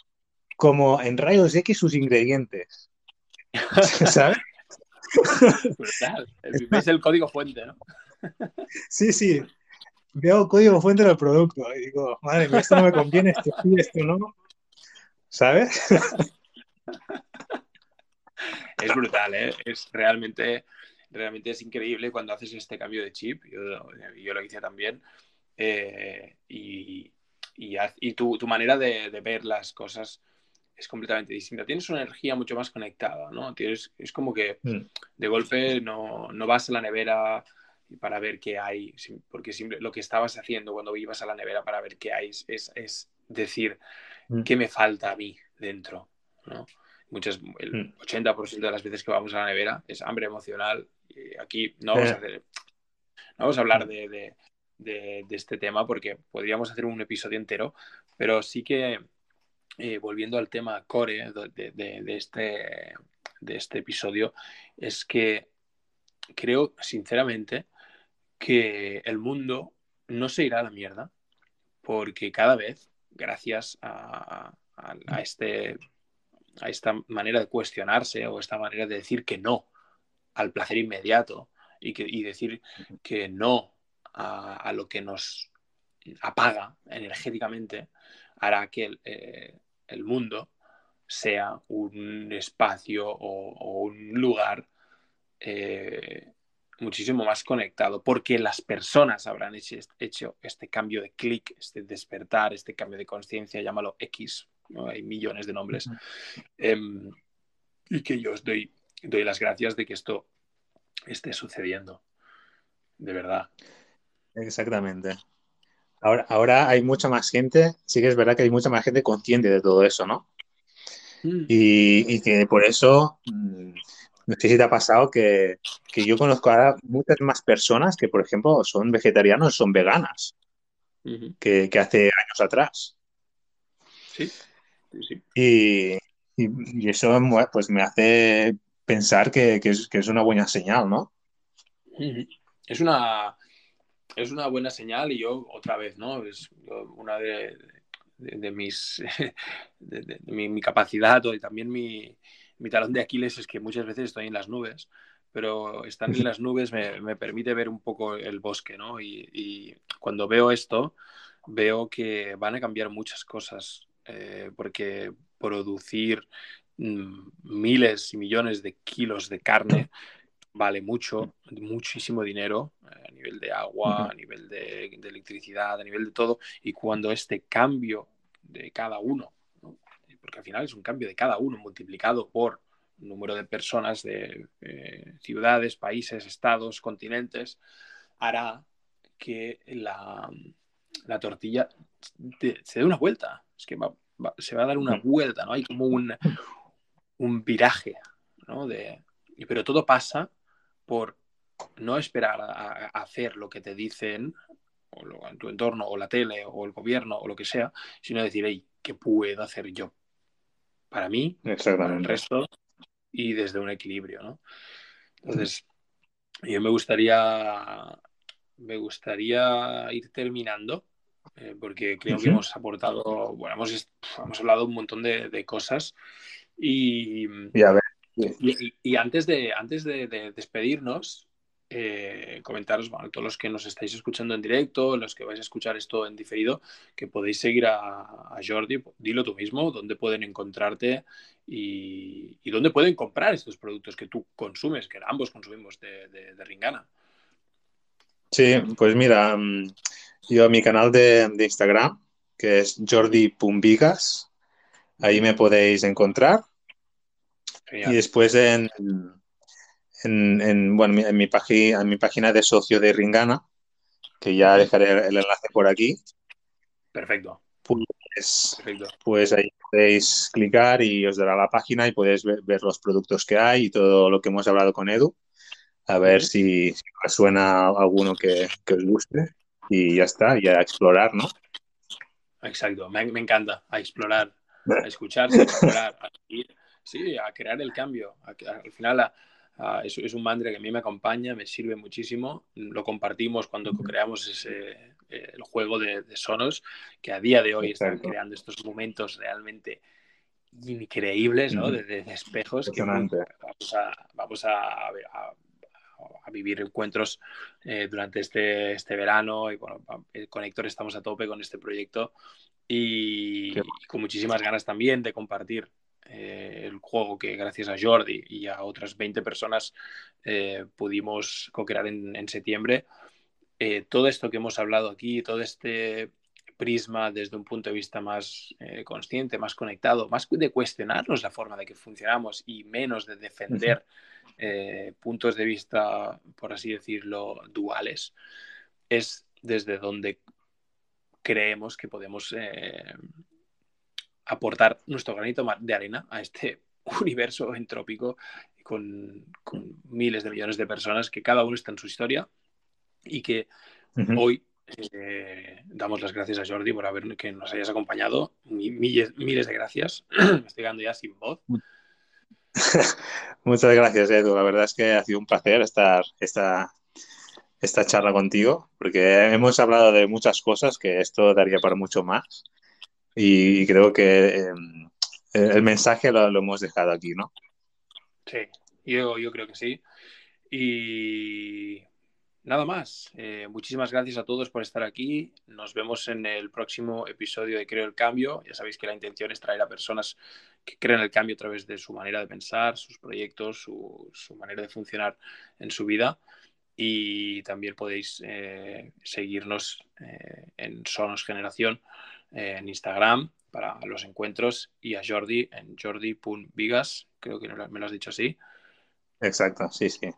como en rayos X sus ingredientes. ¿Sabes? Es el código fuente, ¿no? Sí, sí. veo código fuente del producto y digo, madre mía, esto no me conviene, esto sí, esto no. ¿Sabes? Es brutal, ¿eh? Es realmente, realmente es increíble cuando haces este cambio de chip. Yo, yo lo hice también. Eh, y, y, y tu, tu, manera de, de, ver las cosas es completamente distinta. Tienes una energía mucho más conectada, ¿no? Tienes, es como que mm. de golpe no, no vas a la nevera para ver qué hay, porque lo que estabas haciendo cuando ibas a la nevera para ver qué hay es, es decir, mm. ¿qué me falta a mí dentro? ¿no? Muchas, el 80% mm. de las veces que vamos a la nevera es hambre emocional. Y aquí no vamos, a, hacer, no vamos a hablar de, de, de, de, este tema porque podríamos hacer un episodio entero, pero sí que eh, volviendo al tema core de, este, de este episodio, es que creo sinceramente que el mundo no se irá a la mierda porque cada vez, gracias a, a, a, este, a esta manera de cuestionarse o esta manera de decir que no al placer inmediato y, que, y decir que no a, a, lo que nos apaga energéticamente, hará que el, eh, el mundo sea un espacio o, o un lugar eh, muchísimo más conectado, porque las personas habrán hecho, hecho este cambio de clic, este despertar, este cambio de conciencia, llámalo X, ¿no? hay millones de nombres, eh, y que yo os doy, doy las gracias de que esto esté sucediendo, de verdad. Exactamente. Ahora, ahora hay mucha más gente, sí que es verdad que hay mucha más gente consciente de todo eso, ¿no? Mm. Y, y, que por eso, mm, no sé si te ha pasado que, que, yo conozco ahora muchas más personas que, por ejemplo, son vegetarianos, son veganas, que, que, hace años atrás. Sí, sí. Y, y, y, eso pues me hace pensar que, que, es, que es una buena señal, ¿no? -huh. Es una es una buena señal y yo otra vez, ¿no? Es una de, de, de mis, de, de mi, mi, capacidad y también mi, mi, talón de Aquiles es que muchas veces estoy en las nubes, pero estar en las nubes me, me permite ver un poco el bosque, ¿no? Y, y, cuando veo esto, veo que van a cambiar muchas cosas, eh, porque producir mmm, miles y millones de kilos de carne vale mucho, muchísimo dinero eh, a nivel de agua, a nivel de, de, electricidad, a nivel de todo. Y cuando este cambio de cada uno, ¿no? porque al final es un cambio de cada uno multiplicado por número de personas de eh, ciudades, países, estados, continentes, hará que la, la tortilla te, se dé una vuelta. Es que va, va, se va a dar una vuelta, ¿no? Hay como un, un viraje, ¿no? De, pero todo pasa por no esperar a, a, hacer lo que te dicen o lo, en tu entorno, o la tele, o el gobierno, o lo que sea, sino decir, hey, ¿qué puedo hacer yo? Para mí, para el resto, y desde un equilibrio, ¿no? Entonces, yo me gustaría, me gustaría ir terminando, eh, porque creo que hemos aportado, bueno, hemos, hemos hablado un montón de, de cosas, y, y a ver, y, y, y, antes de, antes de, de despedirnos, eh, comentaros, bueno, todos los que nos estáis escuchando en directo, los que vais a escuchar esto en diferido, que podéis seguir a, a Jordi, dilo tú mismo, dónde pueden encontrarte y, y, dónde pueden comprar estos productos que tú consumes, que ambos consumimos de, de, de Ringana. Sí, pues mira, yo mi canal de, de Instagram, que es Jordi Pumbigas, ahí me podéis encontrar. Genial. Y después en, en, en, bueno, en, mi página, en mi página de socio de Ringana, que ya dejaré el enlace por aquí. Perfecto. Pues, Perfecto. pues ahí podéis clicar y os dará la página y podéis ver, ver, los productos que hay y todo lo que hemos hablado con Edu. A ver si, si suena alguno que, que, os guste y ya está, y a explorar, ¿no? Exacto, me, me encanta, a explorar, a escucharse, a explorar, a ir sí, a crear el cambio. A, a, al final a, es, es, un mantra que a mí me acompaña, me sirve muchísimo. Lo compartimos cuando creamos ese, eh, el juego de, de, Sonos, que a día de hoy Exacto. están creando estos momentos realmente increíbles, ¿no? De, de espejos que vamos a, vamos a, a, vivir encuentros eh, durante este, este verano y bueno, el Conector estamos a tope con este proyecto y, con muchísimas ganas también de compartir eh, el juego que gracias a Jordi y a otras 20 personas eh, pudimos co-crear en, septiembre. todo esto que hemos hablado aquí, todo este prisma desde un punto de vista más consciente, más conectado, más de cuestionarnos la forma de que funcionamos y menos de defender eh, puntos de vista, por así decirlo, duales, es desde donde creemos que podemos eh, aportar nuestro granito de arena a este universo entrópico con, miles de millones de personas que cada uno está en su historia y que hoy eh, damos las gracias a Jordi por haber que nos hayas acompañado. Miles, miles de gracias. Me estoy quedando ya sin voz. Muchas gracias, Edu. La verdad es que ha sido un placer estar esta, esta charla contigo, porque hemos hablado de muchas cosas que esto daría para mucho más. Y creo que em, el mensaje lo, hemos dejado aquí, ¿no? Sí, yo, yo creo que sí. Y nada más. Eh, muchísimas gracias a todos por estar aquí. Nos vemos en el próximo episodio de Creo el Cambio. Ya sabéis que la intención es traer a personas que creen el cambio a través de su manera de pensar, sus proyectos, su, manera de funcionar en su vida. Y también podéis eh, seguirnos eh, en Sonos Generación en Instagram para los encuentros y a Jordi en jordi.vigas, creo que me lo has dicho así. Exacto, sí, sí.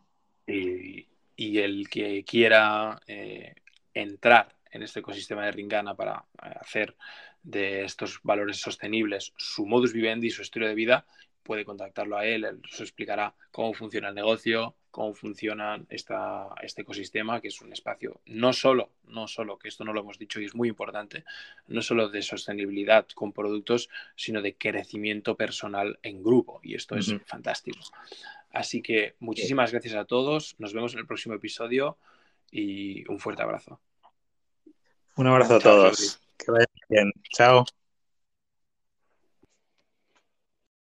Y, y el que quiera eh, entrar en este ecosistema de Ringana para eh, hacer de estos valores sostenibles su modus vivendi, su estilo de vida, puede contactarlo a él, él os explicará cómo funciona el negocio, cómo funciona esta, este ecosistema, que es un espacio no solo, no solo, que esto no lo hemos dicho y es muy importante, no solo de sostenibilidad con productos, sino de crecimiento personal en grupo. Y esto es fantástico. Así que muchísimas gracias a todos. Nos vemos en el próximo episodio y un fuerte abrazo. Un abrazo a todos. Que vayan bien. Chao.